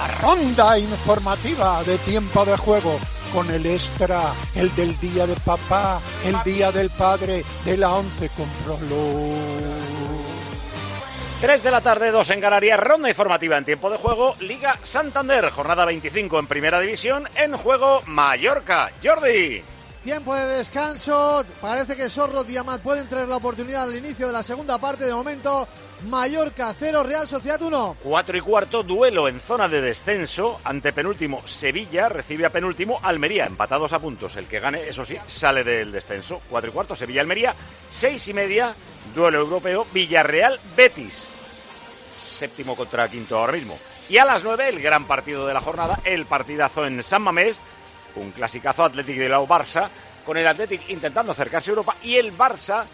la ronda informativa de tiempo de juego con el extra, el del día de papá, el día del padre, de la once con Prolo. 3 de la tarde, 2 en Canarias, ronda informativa en tiempo de juego, Liga Santander, jornada 25 en Primera División, en juego Mallorca. Jordi. Tiempo de descanso, parece que Sorro y Amat pueden tener la oportunidad al inicio de la segunda parte, de momento Mallorca 0, Real Sociedad 1. 4 y cuarto, duelo en zona de descenso. Ante penúltimo, Sevilla recibe a penúltimo Almería, empatados a puntos. El que gane, eso sí, sale del descenso. 4 y cuarto, Sevilla-Almería. 6 y media, duelo europeo, Villarreal-Betis. Séptimo contra quinto ahora mismo. Y a las 9, el gran partido de la jornada, el partidazo en San Mamés. Un clasicazo Atlético de la Barça, con el Atlético intentando acercarse a Europa y el Barça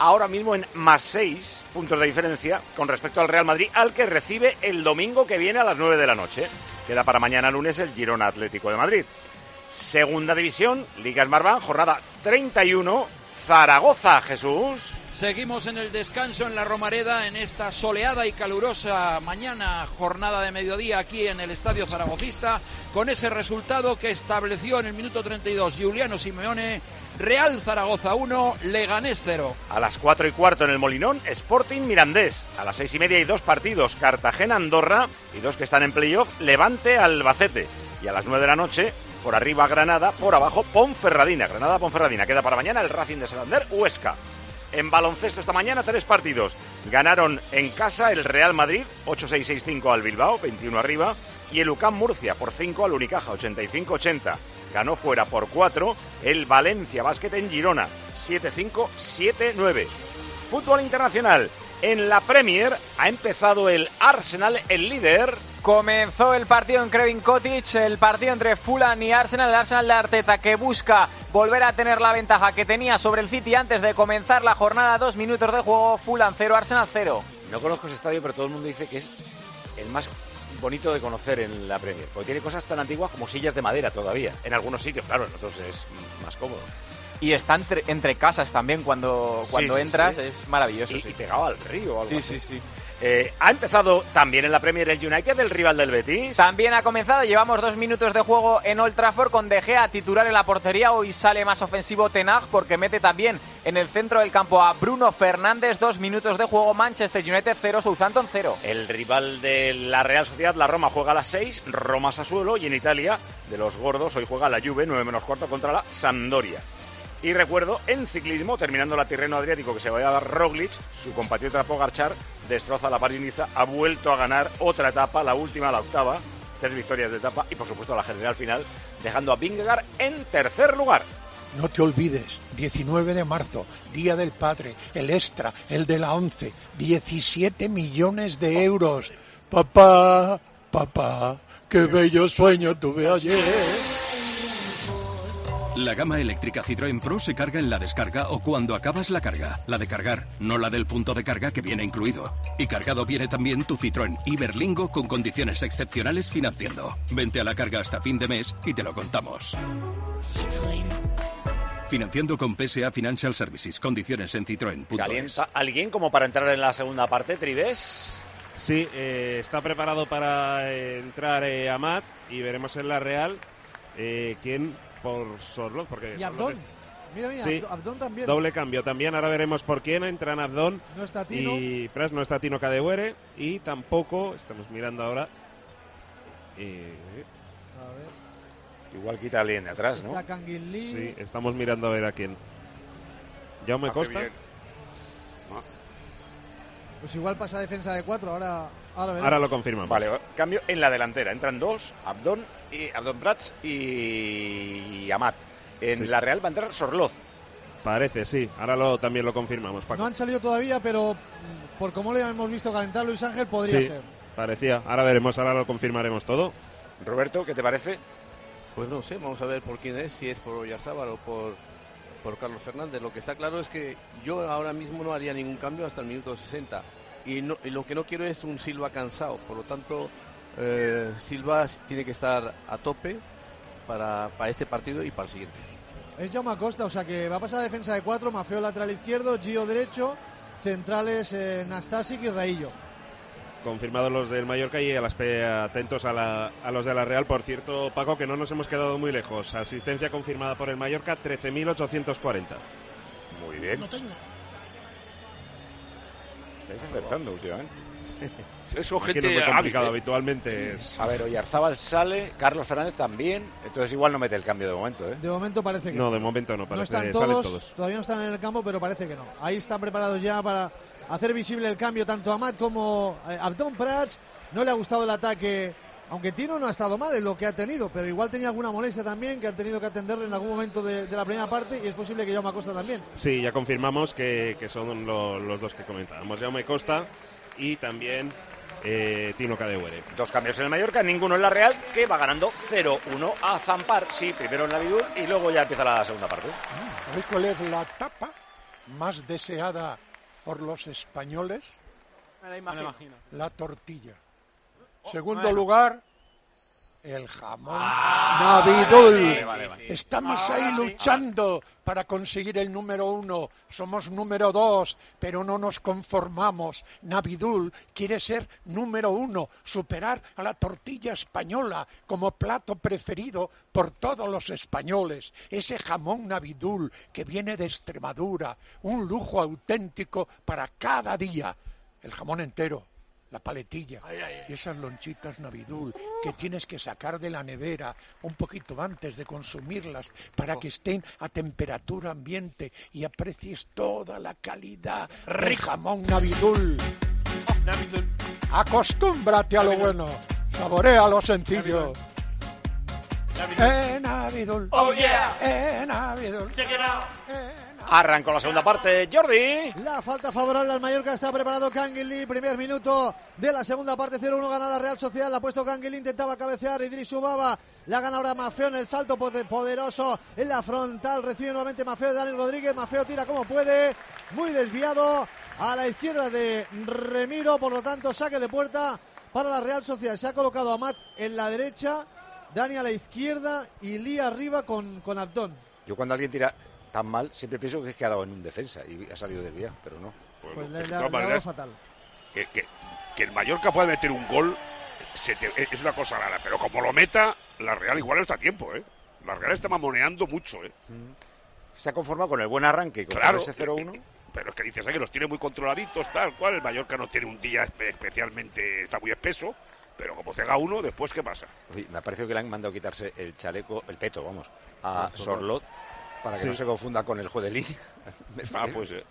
ahora mismo en más seis puntos de diferencia con respecto al Real Madrid, al que recibe el domingo que viene a las 9 de la noche. Queda para mañana lunes el Girona Atlético de Madrid. Segunda división, Liga Smartbank, jornada 31, Zaragoza, Jesús. Seguimos en el descanso en la Romareda en esta soleada y calurosa mañana, jornada de mediodía aquí en el Estadio Zaragozista, con ese resultado que estableció en el minuto 32 Juliano Simeone, Real Zaragoza 1, Leganés 0. A las 4 y cuarto en el Molinón, Sporting Mirandés. A las 6 y media y dos partidos, Cartagena Andorra y dos que están en playoff, Levante Albacete. Y a las 9 de la noche, por arriba Granada, por abajo Ponferradina. Granada Ponferradina. Queda para mañana el Racing de Santander, Huesca. En baloncesto esta mañana tres partidos. Ganaron en casa el Real Madrid 8-6-6-5 al Bilbao, 21 arriba, y el UCAM Murcia por 5 al Unicaja, 85-80. Ganó fuera por 4 el Valencia Basket en Girona, 7-5-7-9. Fútbol internacional. En la Premier ha empezado el Arsenal, el líder, Comenzó el partido en Krevin Cottage, el partido entre Fulham y Arsenal, el Arsenal de Arteta que busca volver a tener la ventaja que tenía sobre el City antes de comenzar la jornada, dos minutos de juego, Fulham 0, Arsenal 0. No conozco ese estadio, pero todo el mundo dice que es el más bonito de conocer en la Premier, porque tiene cosas tan antiguas como sillas de madera todavía. En algunos sitios, claro, en otros es más cómodo. Y está entre, entre casas también cuando, cuando sí, entras, sí. es maravilloso. Y, pegado al río o algo Sí, así. sí, sí. Eh, ha empezado también en la Premier el United, el rival del Betis. También ha comenzado, llevamos dos minutos de juego en Old Trafford con De Gea titular en la portería. Hoy sale más ofensivo Tenag porque mete también en el centro del campo a Bruno Fernández. Dos minutos de juego, Manchester United 0, Southampton 0. El rival de la Real Sociedad, la Roma, juega a las 6, Roma Sassuolo, y en Italia, de los gordos, hoy juega la Juve, 9 menos cuarto, contra la Sampdoria. Y recuerdo, en ciclismo, terminando la Tirreno Adriático que se vaya a dar Roglic, su compatriota Pogarchar destroza la París-Niza, ha vuelto a ganar otra etapa, la última, la octava, tres victorias de etapa y por supuesto la general final, dejando a Vingegaard en tercer lugar. No te olvides, 19 de marzo, Día del Padre, el extra, el de la 11, 17 millones de euros. Papá, papá, qué bello sueño tuve ayer. La gama eléctrica Citroën Pro se carga en la descarga o cuando acabas la carga. La de cargar, no la del punto de carga que viene incluido. Y cargado viene también tu Citroën Iberlingo con condiciones excepcionales financiando. Vente a la carga hasta fin de mes y te lo contamos. Financiando con PSA Financial Services. Condiciones en citroen.es. ¿Calienta alguien como para entrar en la segunda parte, Tribes? Sí, eh, está preparado para entrar eh, Amat y veremos en la Real eh, quién por Sorloz, porque Y Abdón. Mira, mira, Sí. Abdón también. Doble cambio también, ahora veremos por quién entran Abdón No está Tino. y Pras, no está Tino Cadewere y tampoco, estamos mirando ahora, eh, A ver, Igual quita alguien de atrás, ¿no? está sí, estamos mirando a ver a quién. Jaume Hace Costa, bien. Pues igual pasa defensa de cuatro, ahora, ahora lo confirmamos. Vale, cambio en la delantera. Entran dos, Abdón, y, Abdón Prats y Amat. En Sí. la Real va a entrar Sorloz. Parece, sí, ahora lo, también lo confirmamos, Paco. No han salido todavía, pero por cómo le hemos visto calentar Luis Ángel, podría Sí. ser. Parecía, ahora veremos, ahora lo confirmaremos todo. Roberto, ¿qué te parece? Pues no sé, vamos a ver por quién es, si es por Oyarzábal o por, por Carlos Fernández. Lo que está claro es que yo ahora mismo no haría ningún cambio hasta el minuto 60. Y, no- y lo que no quiero es un Silva cansado. Por lo tanto, eh, Silva tiene que estar a tope para, para este partido y para el siguiente. Es Jaume Acosta, o sea que va a pasar a defensa de cuatro, Mafeo lateral izquierdo, Gio derecho, centrales eh, Nastasic y Raillo. confirmados los del Mallorca y a las pe- atentos a, la- a los de la Real. Por cierto, Paco, que no nos hemos quedado muy lejos. Asistencia confirmada por el Mallorca, 13.840. Muy bien. No tengo. Estáis acertando últimamente. Eso, Es que gente no es muy complicado, hábil, ¿eh? habitualmente es... A ver, Oyarzábal sale, Carlos Fernández también, entonces igual no mete el cambio de momento, ¿eh? De momento parece que No, de momento no, No parece están salen todos, todos. todavía no están en el campo, pero parece que no. Ahí están preparados ya para hacer visible el cambio tanto a Matt como a Abdón Prats. No le ha gustado el ataque, aunque Tino no ha estado mal en lo que ha tenido, pero igual tenía alguna molestia también que han tenido que atenderle en algún momento de, de la primera parte y es posible que Jaume Costa también. Sí, ya confirmamos que, que son lo- los dos que comentábamos. Jaume Costa y también eh, Tino Cadewere. Dos cambios en el Mallorca, ninguno en la Real, que va ganando 0-1 a Zampar. Sí, primero en la Vidul y luego ya empieza la segunda parte. ¿Sabéis cuál es la tapa más deseada por los españoles? Me la imagino. La tortilla. Segundo lugar, el jamón Navidul. vale, vale, vale. Estamos ahí luchando para conseguir el número uno. Somos número dos, pero no nos conformamos. Navidul quiere ser número uno, superar a la tortilla española como plato preferido por todos los españoles. Ese jamón Navidul que viene de Extremadura, un lujo auténtico para cada día. El jamón entero, la paletilla y esas lonchitas Navidul que tienes que sacar de la nevera un poquito antes de consumirlas para que estén a temperatura ambiente y aprecies toda la calidad del jamón Navidul. Acostúmbrate a lo bueno, saborea lo sencillo. Eh, Navidul. Oh, yeah. Eh, Navidul. Check it out. Arrancó la segunda parte, Jordi. La falta favorable al Mallorca está preparado Canguilí. Primer minuto de la segunda parte, 0-1 gana la Real Sociedad. La ha puesto Canguilí, intentaba cabecear. Idris Ubaba la gana ahora Mafeo en el salto poderoso en la frontal. Recibe nuevamente Mafeo de Dani Rodríguez. Mafeo tira como puede, muy desviado a la izquierda de Remiro. Por lo tanto, saque de puerta para la Real Sociedad. Se ha colocado a Matt en la derecha, Dani a la izquierda y Lee arriba con, con Abdón. Yo cuando alguien tira tan mal, siempre pienso que es que ha dado en un defensa y ha salido desviado, pero no. Bueno, Pues le, le ha fatal. que, que- que el Mallorca pueda meter un gol se te- es una cosa rara, pero como lo meta, la Real igual no está a tiempo, ¿eh? La Real está mamoneando mucho, ¿eh? Se ha conformado con el buen arranque con Claro. ese 0-1. Pero es que dices "Ay, que los tiene muy controladitos, tal cual. El Mallorca no tiene un día espe- especialmente, está muy espeso. Pero como pega uno, después, ¿qué pasa? Uy, me ha parecido que le han mandado quitarse el chaleco, el peto, vamos, a Ah, Sorlot. Para que Sí. no se confunda con el juez de línea. Ah, pues eh,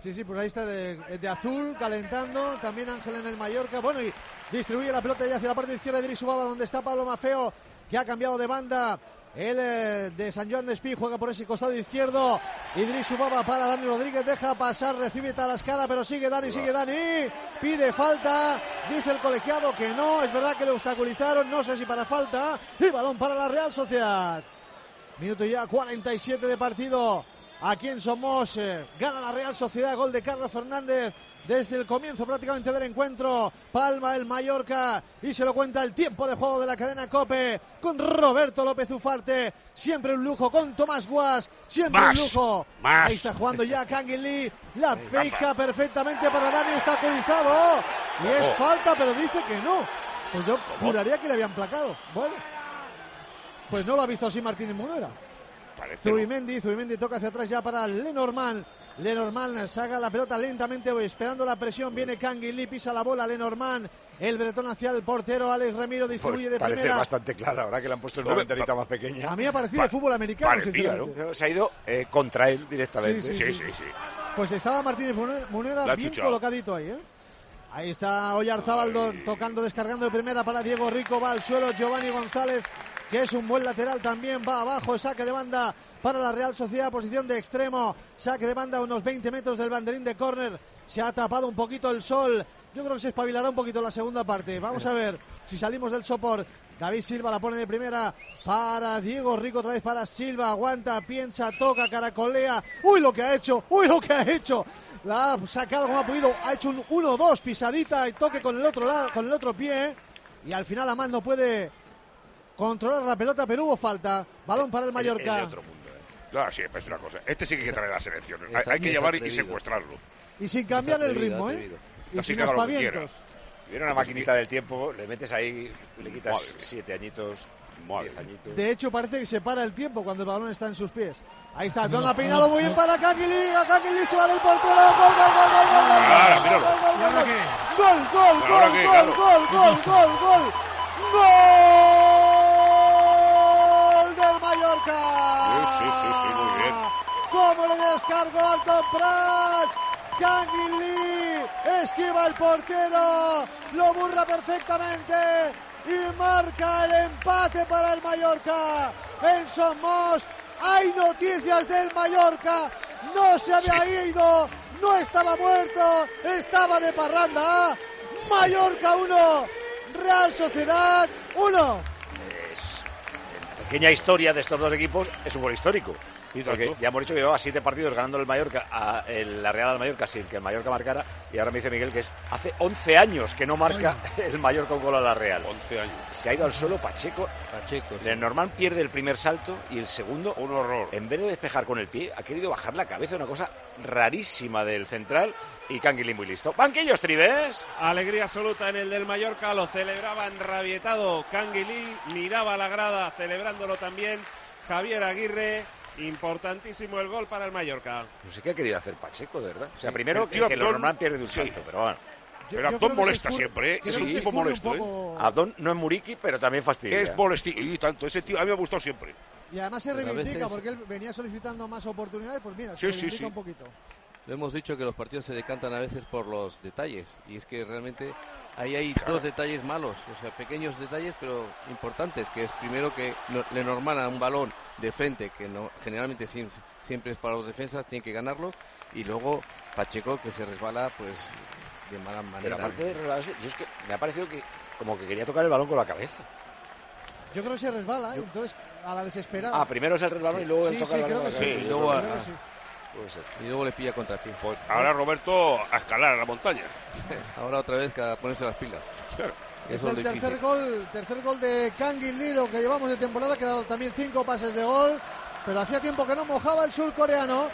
Sí, sí, pues ahí está de, de azul, calentando. También Ángel en el Mallorca. Bueno, y distribuye la pelota ya hacia la parte izquierda de Idris Ubaba, donde está Pablo Mafeo, que ha cambiado de banda. El eh, de San Joan de Espí juega por ese costado izquierdo. Idris Ubaba para Dani Rodríguez, deja pasar, recibe Talascada, pero sigue Dani, sigue Dani. Pide falta, dice el colegiado que no. Es verdad que le obstaculizaron, no sé si para falta. Y balón para la Real Sociedad. Minuto ya 47 de partido. Aquí en Somos eh, gana la Real Sociedad, gol de Carlos Fernández desde el comienzo prácticamente del encuentro. Palma el Mallorca y se lo cuenta el tiempo de juego de la cadena Cope con Roberto López Ufarte. Siempre un lujo con Tomás Guas, siempre Más, un lujo. más. Ahí está jugando ya Canguilí. La pica perfectamente para Dani, obstaculizado. Y es falta, pero dice que no. Pues yo juraría que le habían placado. Bueno, pues no lo ha visto así Martínez Munera. parece. ¿no? Zubimendi, Zubimendi toca hacia atrás ya para Lenormand. Lenormand saca la pelota lentamente, esperando la presión. Viene Canguilí, pisa la bola. Lenormand, el bretón hacia el portero. Alex Ramiro distribuye Pues de parece primera. bastante clara ahora que le han puesto una Hombre, ventanita más pequeña. A mí me ha parecido de fútbol americano. parecía, sinceramente. Se ha ido eh, contra él directamente. Sí, Sí, sí, sí. Pues estaba Martínez Munera, bien chuchado. colocadito ahí, ¿eh? Ahí está Oyarzábal tocando, descargando de primera para Diego Rico, va al suelo Giovanni González, que es un buen lateral también, va abajo, saque de banda para la Real Sociedad, posición de extremo, saque de banda a unos 20 metros del banderín de córner, se ha tapado un poquito el sol, yo creo que se espabilará un poquito la segunda parte, vamos a ver si salimos del sopor. David Silva la pone de primera para Diego Rico, otra vez para Silva, aguanta, piensa, toca, caracolea. ¡Uy lo que ha hecho! ¡Uy lo que ha hecho! La ha sacado como ha podido, ha hecho un 1-2, pisadita y toque con el otro con el otro pie. Y al final Amal no puede controlar la pelota, pero hubo falta. Balón para el Mallorca. es de otro mundo, eh. Claro, sí, es una cosa. Este sí que hay que traer a la selección. Hay, que llevar y secuestrarlo. Y sin cambiar el ritmo, ¿eh? y Así sin aspavientos. Viene una maquinita del tiempo, le metes ahí, le quitas Madre siete añitos, Madre diez añitos. De hecho, parece que se para el tiempo cuando el balón está en sus pies. Ahí está, Don ha peinado muy bien para Kangili. A Kangili se va del portero. Gol, gol, gol, gol, gol, gol, gol, Claro, gol, míralo. gol, gol, ¿Y ahora gol, qué? Gol, gol, ¿Y ahora gol, qué, gol, Carlos? gol, gol, gol, gol. Gol ¿Cómo le descargó Anton Prats? Kangili esquiva el portero, lo burla perfectamente y marca el empate para el Mallorca. En Somos hay noticias del Mallorca, no se había ido, no estaba muerto, estaba de parranda. Mallorca 1, Real Sociedad 1. Pequeña historia de estos dos equipos es un gol histórico. Porque ya hemos dicho que llevaba siete partidos ganando el Mallorca a el- la Real al Mallorca sin que el Mallorca marcara. Y ahora me dice Miguel que es hace 11 años que no marca el Mallorca un gol a la Real. 11 años. Se ha ido al suelo Pacheco. Pacheco, sí. Lenormand pierde el primer salto y el segundo, Un horror. en vez de despejar con el pie, ha querido bajar la cabeza. Una cosa rarísima del central. Y Canguilín muy listo. Banquillos, Tribes. Alegría absoluta en el del Mallorca, lo celebraban rabietado Canguilí, miraba a la grada celebrándolo también Javier Aguirre. Importantísimo el gol para el Mallorca. No sé qué ha querido hacer Pacheco, de verdad. O sea, primero el que, que Abdón- Lenormand pierde de un sí. salto, pero bueno. Yo- Pero Abdón que molesta siempre, ¿eh? Es que un tipo molesto, ¿eh? poco. Abdón no es Muriqui, pero también fastidia. Es molesti y tanto. Ese tío a mí me ha gustado siempre. Y además se reivindica veces- porque él venía solicitando más oportunidades, pues mira, se Sí, sí, reivindica sí. un poquito. Lo hemos dicho que los partidos se decantan a veces por los detalles y es que realmente ahí hay dos detalles malos, o sea, pequeños detalles pero importantes, que es primero que no- le normana un balón de frente, que no generalmente siem- siempre es para los defensas, tiene que ganarlo, y luego Pacheco que se resbala pues de mala Pero manera. aparte de resbalarse, yo es que me ha parecido que como que quería tocar el balón con la cabeza. Yo creo que se resbala, ¿eh? entonces a la desesperada. Ah, primero es el resbalón y luego sí, el tocar sí, el balón. creo que sí. cabeza. Y luego Creo a- que sí. Puede ser. Y luego le pilla contrapié. Pues ahora Roberto a escalar a la montaña. Ahora otra vez que a ponerse las pilas. Es el difícil. tercer gol, tercer gol de Kangin Lee, lo que llevamos de temporada, que ha dado también cinco pases de gol, pero hacía tiempo que no mojaba el surcoreano.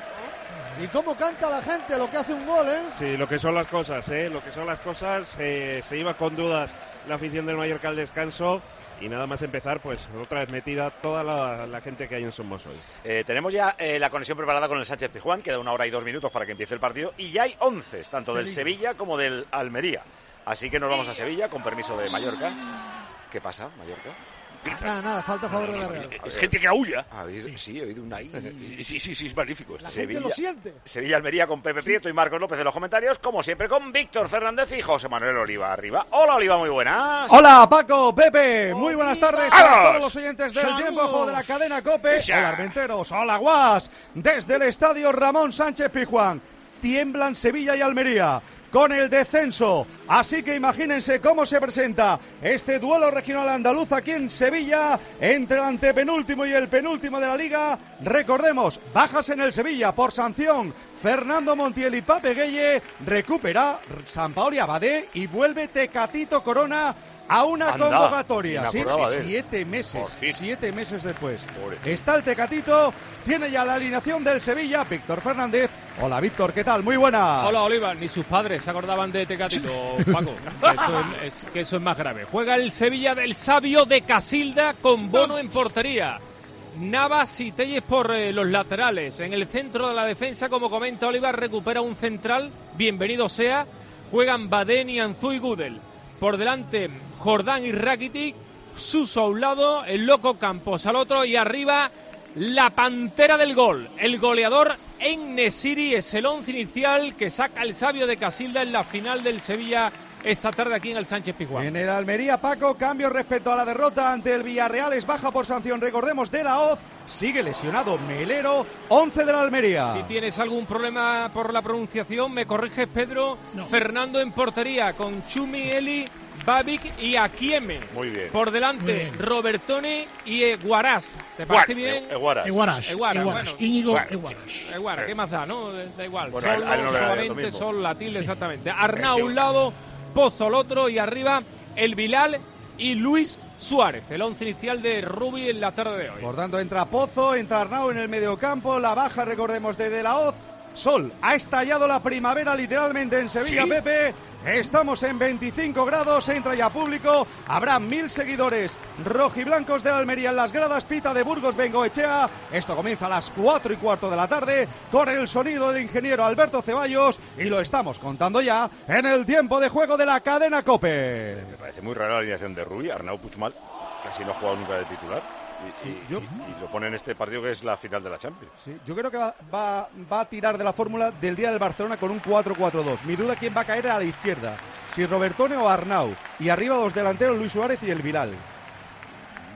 Y cómo canta la gente lo que hace un gol, ¿eh? Sí, lo que son las cosas, ¿eh? Lo que son las cosas. eh, se iba con dudas la afición del Mallorca al descanso. Y nada más empezar, pues otra vez metida toda la, la gente que hay en Somos hoy. Eh, tenemos ya eh, la conexión preparada con el Sánchez Pijuán, queda una hora y dos minutos para que empiece el partido, y ya hay once, tanto del Sevilla como del Almería. Así que nos vamos a Sevilla, con permiso de Mallorca. ¿Qué pasa, Mallorca? Nada, nada, falta a favor de la Real. Es gente que aúlla. ¿Ha oído? Sí, he oído una I. Sí, sí, sí, es magnífico. La esto. gente lo siente. Sevilla Almería con Pepe Prieto y Marcos López en los comentarios, como siempre con Víctor Fernández y José Manuel Oliva arriba. Hola Oliva, muy buenas. Hola Paco, Pepe, muy buenas tardes a todos los oyentes del tiempo de la cadena COPE. Hola Armenteros, hola Guas, desde el estadio Ramón Sánchez Pijuán. Tiemblan Sevilla y Almería con el descenso. Así que imagínense cómo se presenta este duelo regional andaluz aquí en Sevilla entre el antepenúltimo y el penúltimo de la liga. Recordemos, bajas en el Sevilla por sanción. Fernando Montiel y Pape Gueye recupera San Paoli Abadé y vuelve Tecatito Corona a una Anda, convocatoria. Sí, siete meses, siete meses después. Pobrecito. Está el Tecatito, tiene ya la alineación del Sevilla, Víctor Fernández. Hola Víctor, ¿qué tal? Muy buena. Hola Oliva, ni sus padres se acordaban de Tecatito, Paco. Que eso, es, es- que eso es más grave. Juega el Sevilla del Sabio de Casilda con Bono en portería. Navas y Telles por eh, los laterales. En el centro de la defensa, como comenta Oliva, recupera un central. Bienvenido sea. Juegan Badén y Anzú y Gudel. Por delante, Jordán y Rakitic. Suso a un lado, el loco Campos al otro y arriba la pantera del gol. El goleador en Nesiri es el once inicial que saca el sabio de Casilda en la final del Sevilla esta tarde aquí en el Sánchez Pizjuán. En el Almería, Paco, cambio respecto a la derrota ante el Villarreal, es baja por sanción, recordemos, de la Hoz. Sigue lesionado Melero, 11 de la Almería. Si tienes algún problema por la pronunciación, me corriges, Pedro. Fernando en portería con Chumi, Eli, Babic y Akieme. Muy bien. Por delante, bien. Robertone y Eguaraz. ¿Te parece Guar- bien? Eguaras. Eguaras, Eguaras, Eguaras, bueno. Íñigo Bueno, Eguaras. Eguara, ¿qué más da, no? Da igual. Bueno, él no solamente. Sol, la tilde, exactamente. Arnau a un lado, Pozo al otro y arriba el Bilal y Luis Suárez. El once inicial de Rubi en la tarde de hoy. Por tanto, entra Pozo, entra Arnau en el mediocampo, la baja, recordemos, de De La Hoz. Sol, ha estallado la primavera literalmente en Sevilla, ¿Sí? Pepe. Estamos en 25 grados, entra ya público, habrá mil seguidores rojiblancos de la Almería en las gradas Pita de Burgos Bengoechea. Esto comienza a las 4 y cuarto de la tarde con el sonido del ingeniero Alberto Ceballos y lo estamos contando ya en el tiempo de juego de la cadena Cope. Me parece muy rara la alineación de Rui, Arnau Puigmal, casi no ha jugado nunca de titular. Y, y- yo- y- y lo pone en este partido que es la final de la Champions. Sí, yo creo que va, va- va a tirar de la fórmula del día del Barcelona con un 4-4-2. Mi duda quién va a caer a la izquierda, si Robertone o Arnau. Y arriba dos delanteros, Luis Suárez y el Vilal.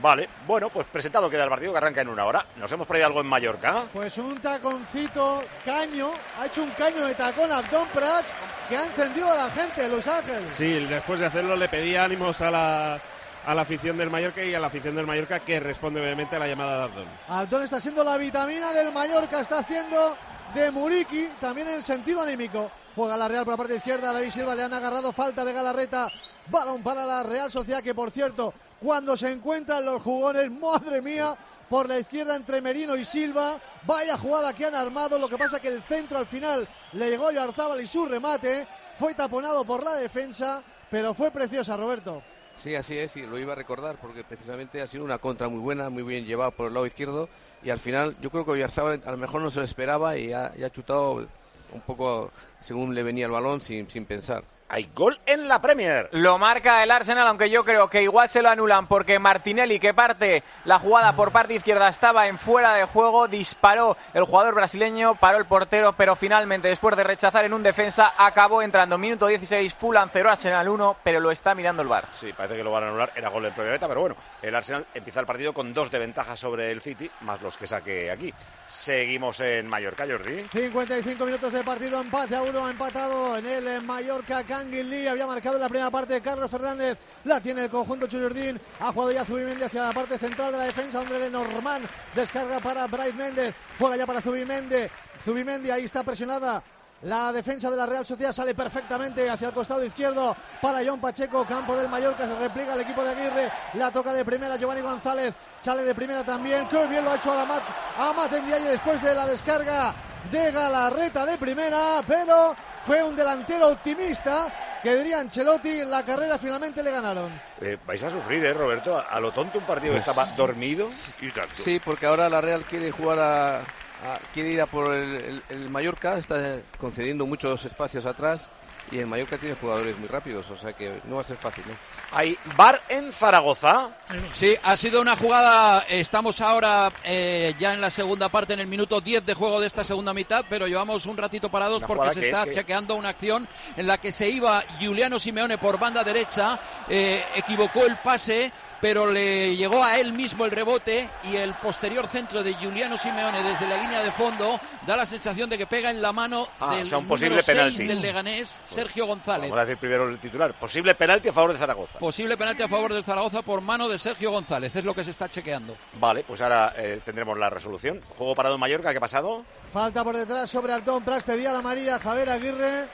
Vale, bueno, pues presentado queda el partido que arranca en una hora. Nos hemos perdido algo en Mallorca. Pues un taconcito caño, ha hecho un caño de tacón a Abdón Prats que ha encendido a la gente de Los Ángeles. Sí, después de hacerlo le pedía ánimos a la, a la afición del Mallorca y a la afición del Mallorca que responde obviamente a la llamada de Abdón. Abdón está siendo la vitamina del Mallorca, está haciendo de Muriqui, también en el sentido anímico. Juega la Real por la parte izquierda, David Silva le han agarrado falta de Galarreta, balón para la Real Sociedad que por cierto, cuando se encuentran los jugones, madre mía, por la izquierda entre Merino y Silva, vaya jugada que han armado, lo que pasa que el centro al final le llegó a Yarzábal y su remate fue taponado por la defensa, pero fue preciosa, Roberto. Sí, así es, y lo iba a recordar porque precisamente ha sido una contra muy buena, muy bien llevada por el lado izquierdo y al final yo creo que Oyarzábal a lo mejor no se lo esperaba y ha, chutado un poco según le venía el balón sin pensar. Hay gol en la Premier. Lo marca el Arsenal, aunque yo creo que igual se lo anulan porque Martinelli, que parte la jugada por parte izquierda, estaba en fuera de juego, disparó el jugador brasileño, paró el portero, pero finalmente, después de rechazar en un defensa, acabó entrando. Minuto 16, Fulham 0, Arsenal 1, pero lo está mirando el bar. Sí, parece que lo van a anular. Era gol en propia meta, pero bueno, el Arsenal empieza el partido con dos de ventaja sobre el City, más los que saque aquí. Seguimos en Mallorca, Jordi. 55 minutos de partido, empate a uno, empatado en el eh, Mallorca. Canguil Lee había marcado en la primera parte Carlos Fernández, la tiene el conjunto Chuyurdín. Ha jugado ya Zubimendi hacia la parte central de la defensa, donde Lenormand descarga para Bryce Méndez, juega ya para Zubimendi. Zubimendi ahí está presionada. La defensa de la Real Sociedad sale perfectamente hacia el costado izquierdo para John Pacheco, campo del Mallorca, se repliega el equipo de Aguirre, la toca de primera Giovanni González, sale de primera también, qué bien lo ha hecho Amat, Amat Ndiaye después de la descarga de Galarreta de primera, pero fue un delantero optimista que diría Ancelotti, en la carrera finalmente le ganaron. Eh, vais a sufrir, ¿eh, Roberto? A, a lo tonto un partido que estaba dormido. Y tanto. Sí, porque ahora la Real quiere jugar a, a- quiere ir a por el, el- el Mallorca, está concediendo muchos espacios atrás y el Mallorca tiene jugadores muy rápidos, o sea que no va a ser fácil. ¿no? Hay bar en Zaragoza. Sí, ha sido una jugada. Estamos ahora eh, ya en la segunda parte, en el minuto 10 de juego de esta segunda mitad, pero llevamos un ratito parados Una porque se está es que- chequeando una acción en la que se iba Giuliano Simeone por banda derecha, eh, equivocó el pase. Pero le llegó a él mismo el rebote y el posterior centro de Giuliano Simeone desde la línea de fondo da la sensación de que pega en la mano Ah, del o sea, un posible 6 penalti. del Leganés, Sergio González. Vamos a decir primero el titular. Posible penalti a favor de Zaragoza. Posible penalti a favor del Zaragoza por mano de Sergio González, es lo que se está chequeando. Vale, pues ahora eh, tendremos la resolución. Juego parado en Mallorca, ¿qué ha pasado? Falta por detrás sobre Abdón Prats, pedía la María Javier Aguirre,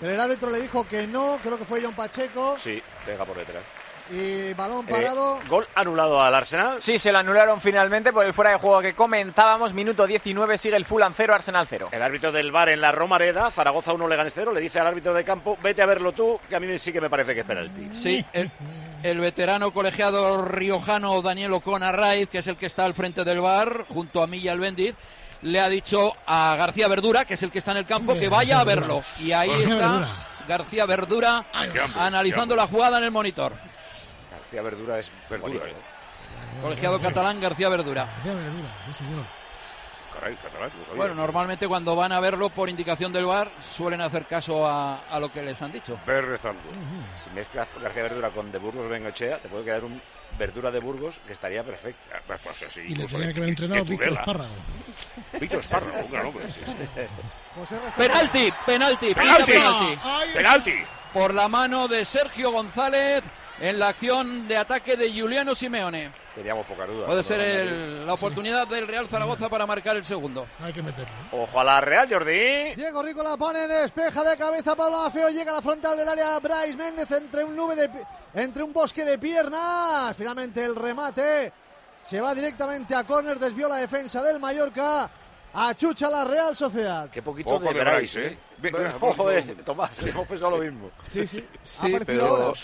pero el árbitro le dijo que no, creo que fue John Pacheco, Sí, pega por detrás. Y balón Eh, parado. gol anulado al Arsenal. Sí, se lo anularon finalmente por el fuera de juego que comentábamos. Minuto 19, sigue el Fulham 0, Arsenal 0. El árbitro del bar en la Romareda, Zaragoza 1 Leganés 0, le dice al árbitro de campo, vete a verlo tú, que a mí sí que me parece que es penalti. Sí, el, el veterano colegiado riojano Daniel Ocon Arraiz, que es el que está al frente del bar, junto a Milla Bendiz, le ha dicho a García Verdura, que es el que está en el campo, que vaya a verlo. Y ahí está. García Verdura analizando la jugada en el monitor. García Verdura es Verdura, bonito, ¿eh? Colegiado catalán García Verdura. García Verdura, sí señor. Caray, catalán, no sabía. Bueno, normalmente cuando van a verlo por indicación del bar suelen hacer caso a, a lo que les han dicho. Ve rezando. Si mezclas García Verdura con de Burgos Bengochea, te puede quedar un Verdura de Burgos que estaría perfecto. Ah, pues, pues, así, Y le tenía que haber entrenado Víctor. Espárrago. Víctor Espárrago, un gran hombre. sí, Penalti, ¡Penalti! penalti. ¡Penalti! Por la mano de Sergio González en la acción de ataque de Giuliano Simeone. Teníamos pocas dudas. Puede ser el- la oportunidad del Real Zaragoza para marcar el segundo. Hay que meterlo. Ojo a la Real, Jordi. Diego Rico la pone, despeja de cabeza Pablo Afeo, llega a la frontal del área Bryce Méndez entre un nube de entre un bosque de piernas. Finalmente el remate se va directamente a córner, desvió la defensa del Mallorca Achucha la Real Sociedad. Qué poquito Poco de de ¿eh? ¿eh? Joder, Tomás, hemos pensado lo mismo. Sí, sí. Sí, pero,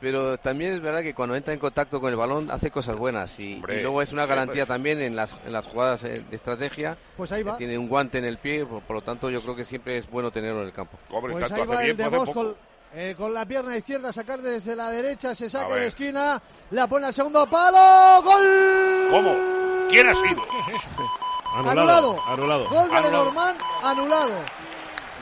pero también es verdad que cuando entra en contacto con el balón hace cosas buenas y, Hombre, y luego es una hombre. garantía también en las, en las jugadas eh, de estrategia. Pues ahí que va. Tiene un guante en el pie, por, por lo tanto yo creo que siempre es bueno tenerlo en el campo. Hombre, Pues tanto ahí hace va el tiempo, de con, eh, con la pierna izquierda, sacar desde la derecha, se saca de esquina, la pone al segundo palo, gol. ¿Cómo? ¿Quién ha sido? Anulado. Anulado. Gol de Anulado. Lenormand, anulado.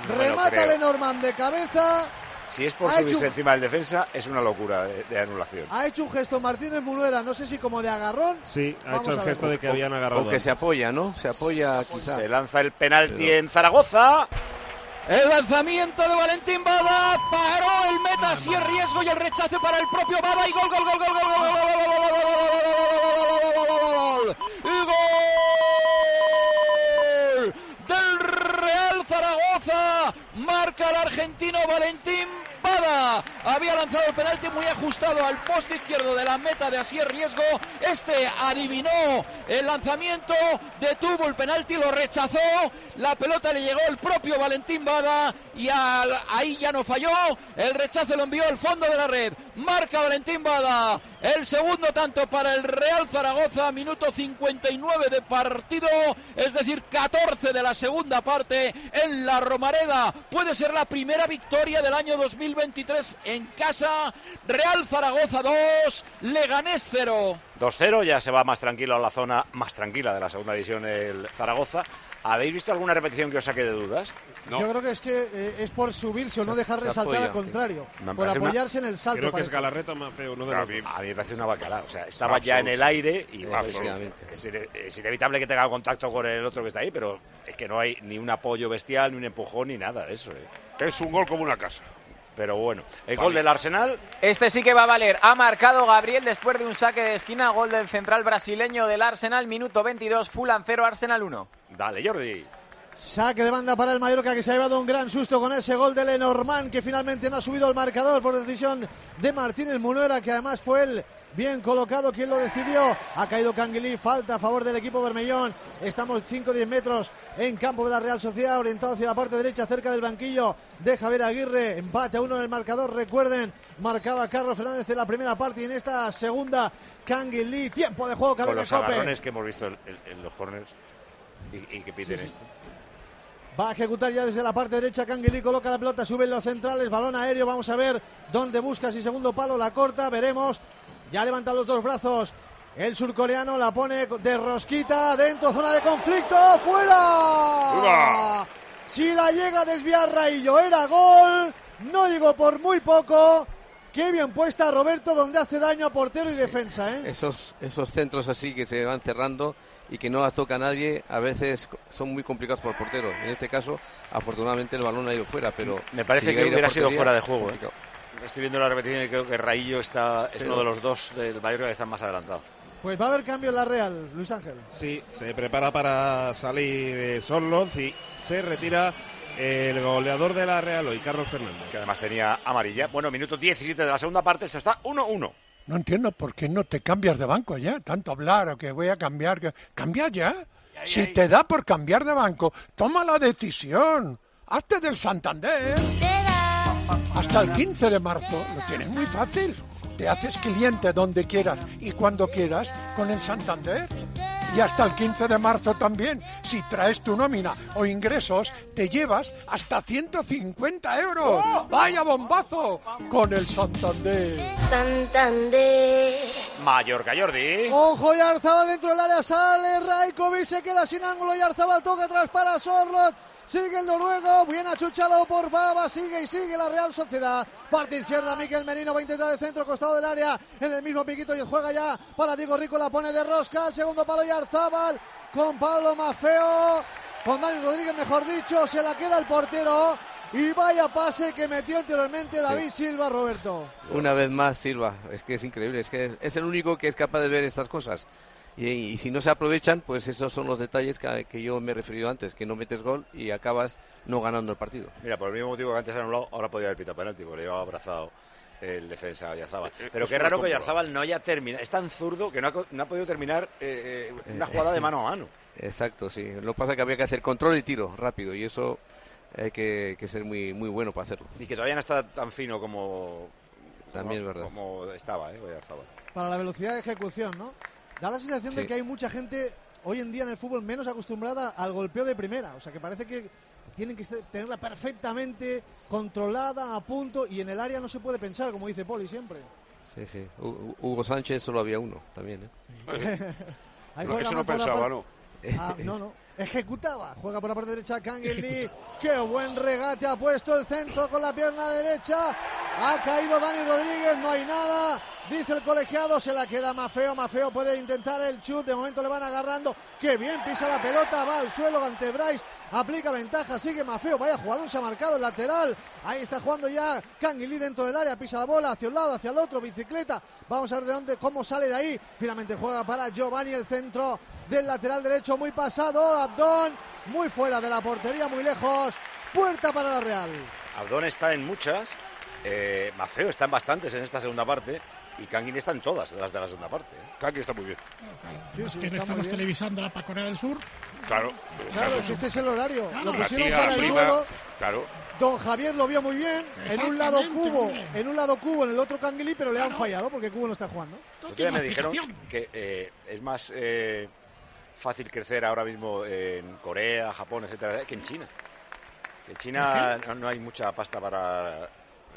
No Remata. Lenormand de cabeza, Si es por Ha subirse hecho- encima del defensa, es una locura de, de anulación. ha hecho un gesto Martínez Munuera, no sé si como de agarrón. Sí, ha Vamos hecho el gesto de que habían agarrado. Aunque se apoya, ¿no? Se apoya quizá. Se lanza el penalti Pero- en Zaragoza. El lanzamiento de Valentín Bada paró el meta si es riesgo y el rechace para el propio Bada y gol, gol, gol, gol, gol, gol, gol, gol, gol, gol, gol, gol, gol del Real Zaragoza. Marca el argentino Valentín Bada. Había lanzado el penalti muy ajustado al poste izquierdo de la meta de Asier Riesgo. Este adivinó el lanzamiento, detuvo el penalti, lo rechazó. La pelota le llegó el propio Valentín Bada y ahí ya no falló. El rechazo lo envió al fondo de la red. Marca Valentín Bada. El segundo tanto para el Real Zaragoza, minuto 59 de partido, es decir, 14 de la segunda parte en la Romareda. Puede ser la primera victoria del año 2023 en casa. Real Zaragoza 2, Leganés 0. 2-0, ya se va más tranquilo a la zona más tranquila de la segunda división el Zaragoza. ¿Habéis visto alguna repetición que os saque de dudas? No. Yo creo que es que eh, es por subirse o no dejar resaltar apoya, al contrario, por una- apoyarse en el salto. Creo que es. Galarreta más feo, uno de los A mí- dos. A mí me parece una bacalá. O sea, estaba ya en el aire y bueno, es, Efectivamente. es ine- es inevitable que tenga contacto con el otro que está ahí, pero es que no hay ni un apoyo bestial, ni un empujón, ni nada de eso. ¿eh? Es un gol como una casa. Pero bueno, el Vale. gol del Arsenal, Este sí que va a valer. Ha marcado Gabriel después de un saque de esquina. Gol del central brasileño del Arsenal. Minuto 22. Fulham 0, Arsenal 1. dale Jordi. Saque de banda para el Mallorca que se ha llevado un gran susto con ese gol de Lenormand que finalmente no ha subido el marcador por decisión de Martínez Munuera que además fue el bien colocado quien lo decidió. Ha caído Canguilí, falta a favor del equipo Bermellón. Estamos 5-10 metros en campo de la Real Sociedad, orientado hacia la parte derecha cerca del banquillo de Javier Aguirre. Empate a uno en el marcador, recuerden, marcaba Carlos Fernández en la primera parte y en esta segunda Canguilí. Tiempo de juego, Con cadena los agarrones que hemos visto en, en- en los corners y, y que piden esto. Va a ejecutar ya desde la parte derecha. Canguilí coloca la pelota, suben los centrales, balón aéreo. Vamos a ver dónde busca si segundo palo la corta. Veremos. Ya levanta los dos brazos. El surcoreano la pone de rosquita dentro, zona de conflicto, fuera. ¡Fuera! Si la llega a desviar Raillo, era gol. No llegó por muy poco. Qué bien puesta Roberto, donde hace daño a portero y defensa. ¿eh? Esos, esos centros así que se van cerrando y que no las toca nadie, a veces son muy complicados por el portero. En este caso, afortunadamente el balón ha ido fuera, pero... Me parece si que a a hubiera sido fuera de juego. ¿eh? Estoy viendo la repetición y creo que Raillo está, es Pero- uno de los dos del Mallorca que están más adelantados. Pues va a haber cambio en la Real, Luis Ángel. Sí, se prepara para salir de Sorloz y se retira el goleador de la Real hoy, Carlos Fernández. Que además tenía amarilla. Bueno, minuto 17 de la segunda parte, esto está 1-1. No entiendo por qué no te cambias de banco ya. Tanto hablar o que voy a cambiar. Que... Cambia ya. Si te da por cambiar de banco, toma la decisión. Hazte del Santander. Hasta el 15 de marzo lo tienes muy fácil. Te haces cliente donde quieras y cuando quieras con el Santander. Y hasta el 15 de marzo también, si traes tu nómina o ingresos, te llevas hasta 150 euros. ¡Vaya bombazo! Con el Santander. Santander. Mallorca, Jordi. Ojo, Yarzabal dentro del área, sale Raikovic, se queda sin ángulo, Yarzabal toca atrás para Sorlot, sigue el noruego, bien achuchado por Baba, sigue y sigue la Real Sociedad, parte izquierda, Miquel Merino va a intentar el centro, costado del área, en el mismo piquito y juega ya para Diego Rico, la pone de rosca, al segundo palo Yarzabal, con Pablo Mafeo, con Dani Rodríguez mejor dicho, se la queda el portero, y vaya pase que metió anteriormente David Silva, Roberto. Una vez más Silva, es que es increíble, es que es el único que es capaz de ver estas cosas. Y, y si no se aprovechan, pues esos son los detalles que, que yo me he referido antes, que no metes gol y acabas no ganando el partido. Mira, por el mismo motivo que antes han anulado, ahora podía haber pitado penalti, porque le llevaba abrazado el defensa Yarzábal. Eh, Pero eso qué raro que compro. Yarzábal no haya terminado. Es tan zurdo que no ha, co- no ha podido terminar eh, eh, una jugada de mano a mano. Exacto, sí. Lo que pasa es que había que hacer control y tiro rápido y eso hay que, que ser muy, muy bueno para hacerlo. Y que todavía no está tan fino como, También es verdad. como estaba, ¿eh? Oyarzábal. Para la velocidad de ejecución, ¿no? Da la sensación de que hay mucha gente hoy en día en el fútbol menos acostumbrada al golpeo de primera. O sea, que parece que tienen que tenerla perfectamente controlada, a punto, y en el área no se puede pensar, como dice Poli siempre. Sí, sí. Hu- Hu- Hugo Sánchez solo había uno también. ¿eh? No, eso no más por la pensaba, par- ¿no? Ah, no, no. Ejecutaba. Juega por la parte derecha Kangin Lee. Qué buen regate ha puesto el centro con la pierna derecha. Ha caído Dani Rodríguez. No hay nada. Dice el colegiado. Se la queda Mafeo. Mafeo puede intentar el chut. De momento le van agarrando. Qué bien pisa la pelota. Va al suelo ante Bryce. Aplica ventaja. Sigue Mafeo. Vaya jugador. Se ha marcado el lateral. Ahí está jugando ya Lee dentro del área. Pisa la bola hacia un lado, hacia el otro. Bicicleta. Vamos a ver de dónde, cómo sale de ahí. Finalmente juega para Giovanni el centro del lateral derecho. Muy pasado. Abdón. Muy fuera de la portería. Muy lejos. Puerta para la Real. Abdón está en muchas, eh, Mafeo está en bastantes en esta segunda parte y Kangin está en todas las de la segunda parte. ¿eh? Kangin está muy bien. Sí, sí, que no está estamos bien. televisando para Corea del Sur. Claro. Claro, que este es el horario. Claro. Lo La pusieron tía, para la el prima, duelo. claro. Don Javier lo vio muy bien. En un lado cubo, hombre. en un lado cubo, en el otro Canguilí, pero le han fallado porque Cubo no está jugando. Tiene me dijeron que eh, es más eh, fácil crecer ahora mismo en Corea, Japón, etcétera, que en China. Que en China no, no hay mucha pasta para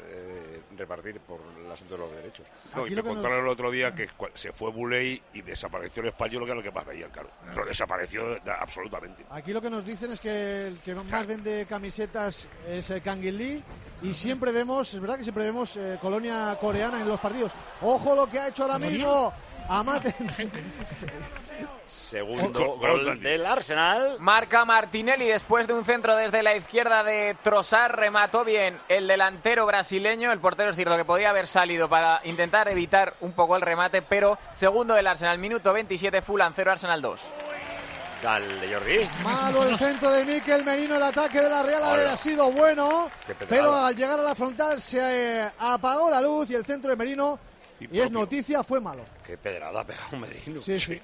eh, repartir por el asunto de los derechos. No, Aquí y lo me que nos- contaron el otro día que cua- se fue Buley y desapareció el español, que era lo que más veían, claro. Pero desapareció absolutamente. Aquí lo que nos dicen es que el que más vende camisetas es el Kangin y siempre vemos, es verdad que siempre vemos eh, colonia coreana en los partidos. Ojo lo que ha hecho ahora mismo Amate. Gente, dice. Segundo Oh, gol del Arsenal. Marca Martinelli después de un centro desde la izquierda de Trossard. Remató bien el delantero brasileño. El portero es cierto que podía haber salido para intentar evitar un poco el remate, pero segundo del Arsenal, minuto 27, Fulham 0, Arsenal 2. Dale, Jordi. Malo el centro de Miquel Merino, el ataque de la Real Hola. había sido bueno, pero al llegar a la frontal se eh, apagó la luz y el centro de Merino, Y y es noticia, fue malo. Qué pedrada ha pegado Medino. Sí, sí.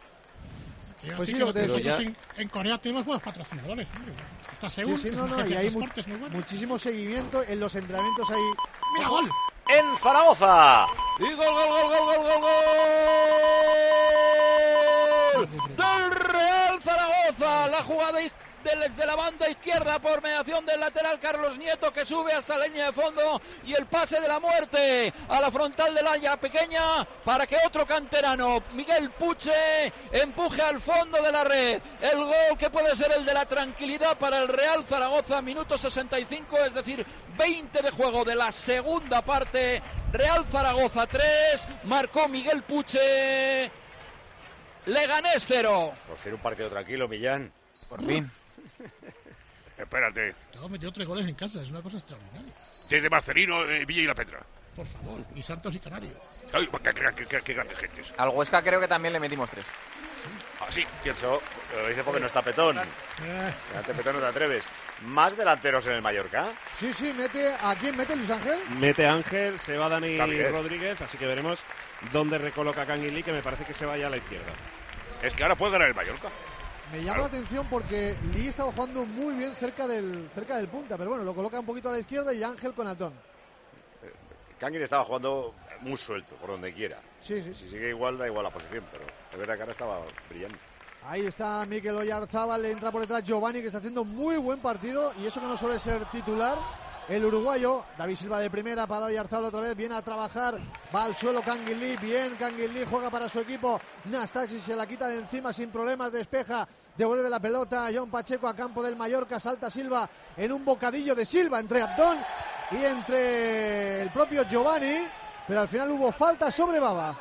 Pues sí, lo que te en, en Corea tenemos buenos patrocinadores. Hombre. Está Sí, seguro sí, que no, no, y hay mu- muchísimo seguimiento en los entrenamientos ahí. Mira, gol. En Zaragoza. Y gol, gol, gol, gol, gol, gol, gol del Real Zaragoza. La jugada iz- del- de la banda izquierda por mediación del lateral Carlos Nieto que sube hasta la línea de fondo y el pase de la muerte a la frontal del área pequeña para que otro canterano, Miguel Puche, empuje al fondo de la red. El gol que puede ser el de la tranquilidad para el Real Zaragoza, minuto 65, es decir, 20 de juego de la segunda parte. Real Zaragoza 3, marcó Miguel Puche. Leganés 0. Por fin un partido tranquilo, Millán. Por fin. Espérate. Estamos metido tres goles en casa, es una cosa extraordinaria. Desde Marcelino, eh, Villa y La Petra. Por favor. Y Santos y Canario. Ay, qué, qué, qué, qué, qué grandes gentes. Al Huesca creo que también le metimos tres. Así. Eso lo dice porque no está Petón. Eh, Ante Petón no te atreves. Más delanteros en el Mallorca. Sí, sí, mete. ¿A quién mete Luis Ángel? Mete Ángel, se va Dani. Rodríguez, así que veremos dónde recoloca Lee, que me parece que se vaya a la izquierda. Es que ahora puede ganar el Mallorca. Me llama Claro. la atención porque Lee estaba jugando muy bien cerca del, cerca del punta, pero bueno, lo coloca un poquito a la izquierda y Ángel con Atón. Kangin estaba jugando muy suelto, por donde quiera. Sí, sí. Si sigue igual, da igual la posición, pero es verdad que ahora estaba brillando. Ahí está Mikel Oyarzábal, le entra por detrás Giovanni que está haciendo muy buen partido y eso que no suele ser titular. El uruguayo, David Silva de primera para Oyarzábal otra vez, viene a trabajar, va al suelo Canguilí, bien Canguilí, juega para su equipo, Nastaxi se la quita de encima sin problemas, despeja, devuelve la pelota, John Pacheco a campo del Mallorca, salta Silva en un bocadillo de Silva entre Abdón y entre el propio Giovanni, pero al final hubo falta sobre Baba.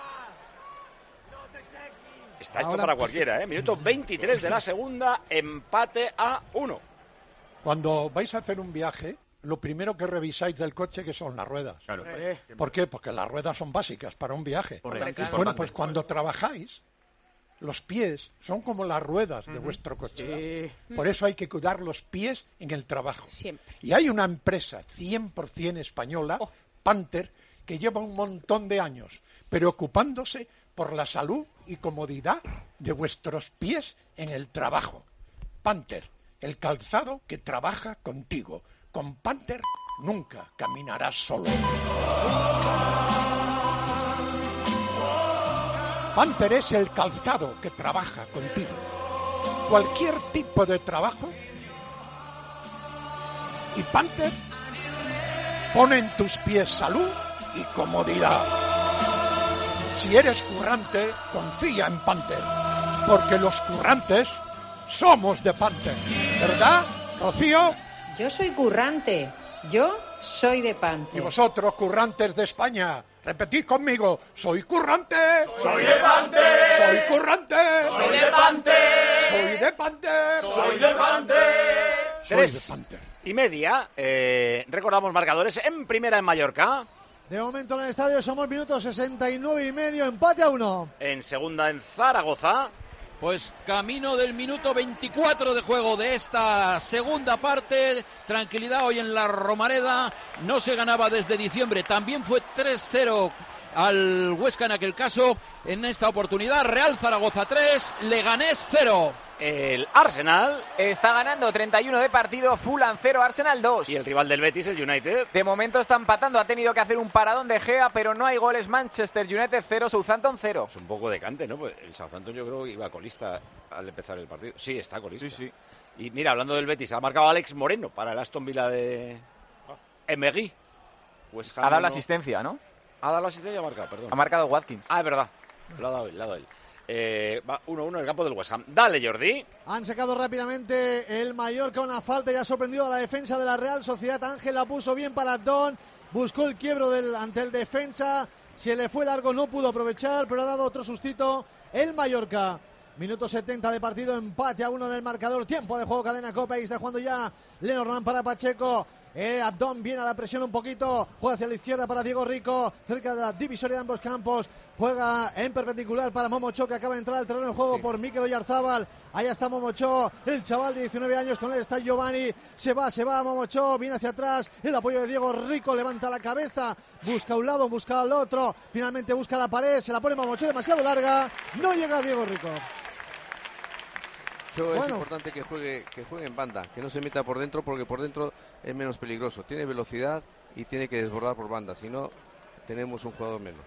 Está esto Ahora- para cualquiera, ¿eh? Minuto 23 de la segunda, empate a 1. Cuando vais a hacer un viaje, lo primero que revisáis del coche que son las ruedas. Claro. ¿Por qué? Porque las ruedas son básicas para un viaje. Correcto. Bueno, pues cuando trabajáis, los pies son como las ruedas de vuestro coche. Por eso hay que cuidar los pies en el trabajo. Siempre. Y hay una empresa 100% española, Panther, que lleva un montón de años preocupándose por la salud y comodidad de vuestros pies en el trabajo. Panther, el calzado que trabaja contigo. Con Panther nunca caminarás solo. Panther es el calzado que trabaja contigo. Cualquier tipo de trabajo. Y Panther pone en tus pies salud y comodidad. Si eres currante, confía en Panther, porque los currantes somos de Panther. ¿Verdad, Rocío? Yo soy currante. Yo soy de Panther. Y vosotros, currantes de España, repetid conmigo, soy currante. Soy de Panther. Soy currante. Soy de Panther. Soy de Panther. Soy de Panther. Soy Tres y media. eh, recordamos marcadores en primera en Mallorca. De momento en el estadio somos minutos 69 y medio, empate a uno. En segunda en Zaragoza. Pues camino del minuto 24 de juego de esta segunda parte. Tranquilidad hoy en la Romareda. No se ganaba desde diciembre. También fue 3-0 al Huesca en aquel caso. En esta oportunidad, Real Zaragoza 3, Leganés 0. El Arsenal. Está ganando 31 de partido, Fulham 0, Arsenal 2. Y el rival del Betis, el United. De momento está empatando, ha tenido que hacer un paradón de Gea, pero no hay goles. Manchester United 0, Southampton 0. Es un poco decante, ¿no? Pues el Southampton yo creo que iba colista al empezar el partido. Sí, está colista. Sí, sí. Y mira, hablando del Betis, ha marcado Alex Moreno para el Aston Villa de Emery. Ham Ha dado la no- asistencia, ¿no? Ha dado la asistencia y ha marcado, perdón. Ha marcado Watkins. Ah, es verdad. Lo ha dado él, lo ha dado él. Eh, va 1-1 en el campo del West Ham. Dale, Jordi. Han sacado rápidamente el Mallorca una falta y ha sorprendido a la defensa de la Real Sociedad. Ángel la puso bien para Don, buscó el quiebro ante el defensa, se le fue largo, no pudo aprovechar, pero ha dado otro sustito el Mallorca. Minuto 70 de partido, empate a uno en el marcador, tiempo de juego, cadena Copa y está jugando ya Lenormand para Pacheco. Eh, Abdón viene a la presión un poquito, juega hacia la izquierda para Diego Rico, cerca de la divisoria de ambos campos, juega en perpendicular para Momocho que acaba de entrar al terreno de juego por Mikel Oyarzábal. Ahí está Momocho, el chaval de 19 años, con él está Giovanni, se va, se va Momocho, viene hacia atrás, el apoyo de Diego Rico, levanta la cabeza, busca un lado, busca al otro, finalmente busca la pared, se la pone Momocho demasiado larga, no llega Diego Rico. Es importante que juegue, que juegue en banda, que no se meta por dentro porque por dentro es menos peligroso. Tiene velocidad y tiene que desbordar por banda, si no tenemos un jugador menos.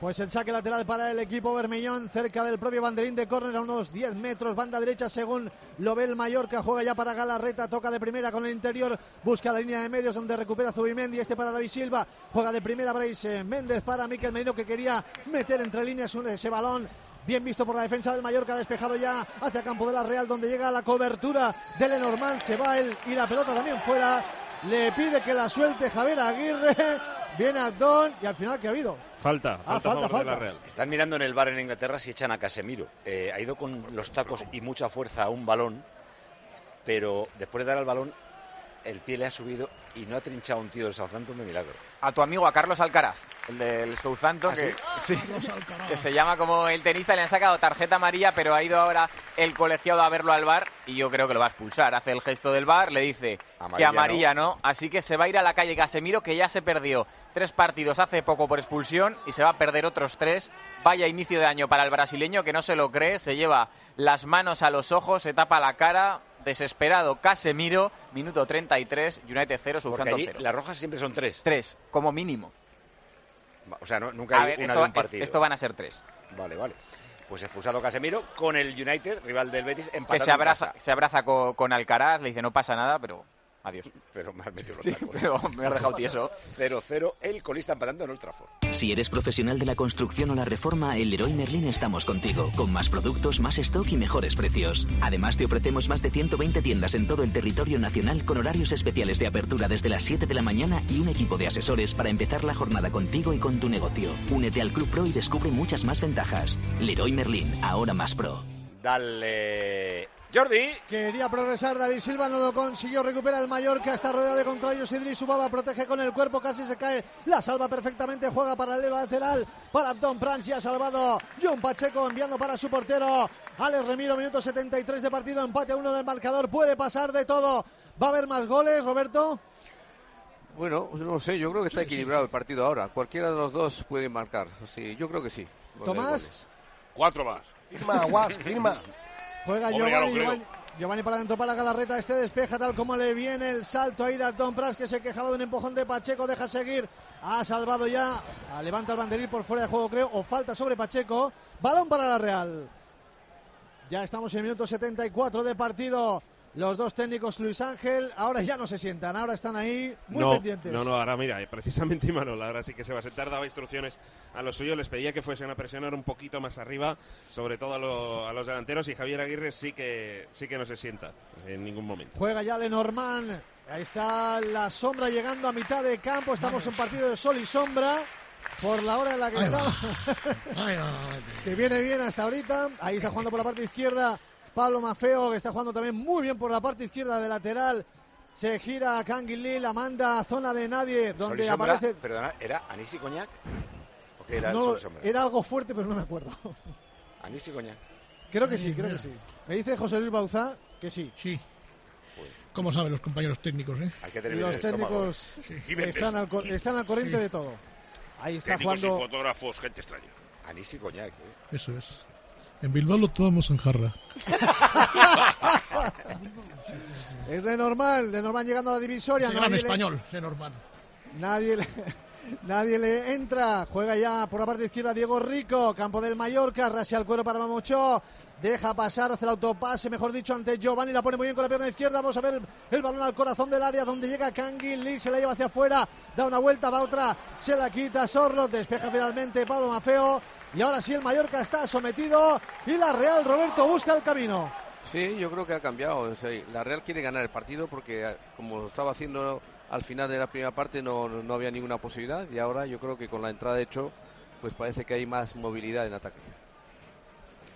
Pues el saque lateral para el equipo Bermellón, cerca del propio banderín de córner a unos 10 metros, banda derecha según lo ve el Mallorca, juega ya para Galarreta, toca de primera con el interior, busca la línea de medios donde recupera Zubimendi, este para David Silva, juega de primera Bryce Méndez para Miquel Merino que quería meter entre líneas ese balón. Bien visto por la defensa del Mallorca, despejado ya hacia campo de la Real, donde llega la cobertura de Lenormand. Se va él y la pelota también fuera. Le pide que la suelte Javier Aguirre. Viene Abdón y al final, ¿qué ha habido? Falta, Ah, falta, falta, la. Real. Están mirando en el bar en Inglaterra si echan a Casemiro. Eh, ha ido con los tacos y mucha fuerza a un balón, pero después de dar al balón, el pie le ha subido y no ha trinchado un tío del Southampton de milagro. A tu amigo, a Carlos Alcaraz, el del Southampton, ¿Ah, que, sí? sí, Carlos Alcaraz. que se llama como el tenista, le han sacado tarjeta amarilla, pero ha ido ahora el colegiado a verlo al bar y yo creo que lo va a expulsar. Hace el gesto del bar, le dice que Amarilla amarilla no. así que se va a ir a la calle Casemiro, que ya se perdió tres partidos hace poco por expulsión y se va a perder otros tres. Vaya inicio de año para el brasileño que no se lo cree, se lleva las manos a los ojos, se tapa la cara. Desesperado Casemiro, minuto 33, United 0, Porque Southampton allí 0. las rojas siempre son tres. Tres, como mínimo. O sea, no- nunca A hay ver, una esto, de un partido. esto van a ser tres. Vale, vale. Pues expulsado Casemiro con el United, rival del Betis, empatando Que se en abraza, casa. se abraza co- con, Alcaraz, le dice no pasa nada, pero adiós. Pero me has metido los Sí, tacos. pero me has dejado tieso. 0-0, el colista empatando en Old Trafford. Si eres profesional de la construcción o la reforma, en Leroy Merlin estamos contigo, con más productos, más stock y mejores precios. Además, te ofrecemos más de 120 tiendas en todo el territorio nacional con horarios especiales de apertura desde las 7 de la mañana y un equipo de asesores para empezar la jornada contigo y con tu negocio. Únete al Club Pro y descubre muchas más ventajas. Leroy Merlin, ahora más pro. Dale. Jordi. Quería progresar David Silva, no lo consiguió, recupera el Mallorca, está rodeado de contrarios, Idris Ubaba protege con el cuerpo, casi se cae, la salva perfectamente, juega paralelo lateral para Don Prans y ha salvado John Pacheco enviando para su portero Alex Remiro, minuto 73 de partido, empate a uno del marcador, puede pasar de todo, va a haber más goles, Roberto. Bueno, no sé, yo creo que está Sí, equilibrado sí. el partido ahora. Cualquiera de los dos puede marcar. Sí, yo creo que sí. Tomás. Cuatro más. Firma, Guas, firma. Juega Giovanni. Giovanni, Giovanni para adentro para Galarreta, este despeja tal como le viene el salto ahí de Altón Pras que se quejaba de un empujón de Pacheco, deja seguir, ha salvado ya, ah, levanta el banderín por fuera de juego creo, o falta sobre Pacheco, balón para la Real. Ya estamos en el minuto 74 de partido. Los dos técnicos, Luis Ángel, ahora ya no se sientan, ahora están ahí muy no, pendientes. No, no, ahora mira, eh, precisamente Imanol, ahora sí que se va a sentar, daba instrucciones a los suyos, les pedía que fuesen a presionar un poquito más arriba, sobre todo a, lo- a los delanteros, y Javier Aguirre sí que, sí que no se sienta en ningún momento. Juega ya Lenormand. Ahí está la sombra llegando a mitad de campo. Estamos en partido de sol y sombra. Por la hora en la que estamos. Que viene bien hasta ahorita. Ahí está jugando por la parte izquierda Pablo Mafeo, que está jugando también muy bien por la parte izquierda de lateral. Se gira a Canguilí, la manda a zona de nadie, Sol y donde sombra, aparece. Perdona, ¿era Anís y Coñac? ¿O qué era el No, Sol y sombra? era algo fuerte, pero no me acuerdo. Anís y Coñac. creo que sí, creo que sí. Me dice José Luis Bauzá que sí. Sí. ¿Cómo saben los compañeros técnicos, eh? Hay que tener Los estómago. técnicos ven están al, están al corriente Sí. de todo. Ahí está Técnicos y jugando. fotógrafos, gente extraña. Anís y Coñac. ¿eh? Eso es. En Bilbao lo tomamos en jarra. Es de normal, de normal llegando a la divisoria. Se llama en nadie le- español, de normal. Nadie le, nadie le entra. Juega ya por la parte izquierda Diego Rico. Campo del Mallorca. Rasia al cuero para Mamocho. Deja pasar, hace el autopase, mejor dicho, ante Giovanni. La pone muy bien con la pierna izquierda. Vamos a ver el balón al corazón del área donde llega Kangin Lee. Se la lleva hacia afuera. Da una vuelta, da otra. Se la quita Sorlo. Despeja finalmente Pablo Mafeo. Y ahora sí el Mallorca está sometido. Y la Real Roberto busca el camino. Sí, yo creo que ha cambiado. La Real quiere ganar el partido porque, eh, como lo estaba haciendo al final de la primera parte, no, no había ninguna posibilidad. Y ahora yo creo que con la entrada de hecho, pues parece que hay más movilidad en ataque.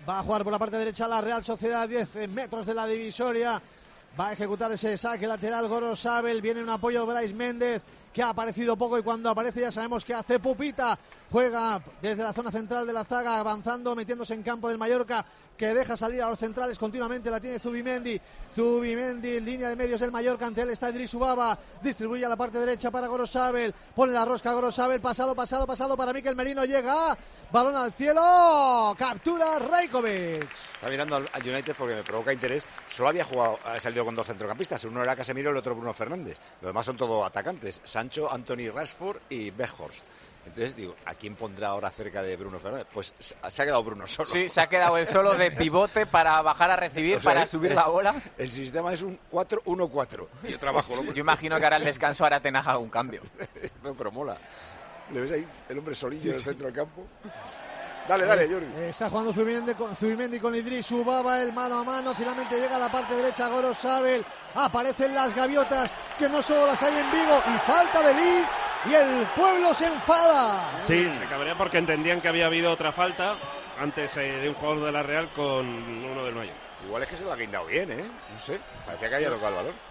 Va a jugar por la parte derecha la Real Sociedad, 10 metros de la divisoria. Va a ejecutar ese saque lateral Goro Sabel. Viene un apoyo Bryce Méndez, que ha aparecido poco y cuando aparece ya sabemos que hace pupita. Juega desde la zona central de la zaga, avanzando, metiéndose en campo del Mallorca, que deja salir a los centrales continuamente. La tiene Zubimendi. Zubimendi, en línea de medios del Mallorca. Ante él está Idris Ubaba. Distribuye a la parte derecha para Goro Sabel. Pone la rosca a Goro Sabel. Pasado, pasado, pasado para Miquel Merino. Llega. Balón al cielo. Captura Rajkovic. Está mirando al, United porque me provoca interés. Solo había jugado, ha con dos centrocampistas. Uno era Casemiro y el otro Bruno Fernández. Los demás son todos atacantes. Sancho, Anthony Rashford y Beckhorst. Entonces digo, ¿a quién pondrá ahora cerca de Bruno Fernández? Pues se ha quedado Bruno solo. Sí, se ha quedado el solo de pivote para bajar a recibir, O sea, para subir la bola. El sistema es un 4-1-4. Yo trabajo. Yo imagino que ahora el descanso hará Ten Hag algún cambio. No, pero mola. ¿Le ves ahí el hombre solillo en el centro del campo? Dale, dale, Jordi. Está jugando Zubimendi con, Zubimendi con Idris Ubaba, el mano a mano. Finalmente llega a la parte derecha Goro Sabel. Aparecen las gaviotas, que no solo las hay en Vigo. Y falta de Lee. Y el pueblo se enfada. Sí, se cabrea porque entendían que había habido otra falta antes eh, de un jugador de la Real con uno del Mayor. Igual es que se lo ha guindado bien, ¿eh? No sé. Parecía que había tocado el balón.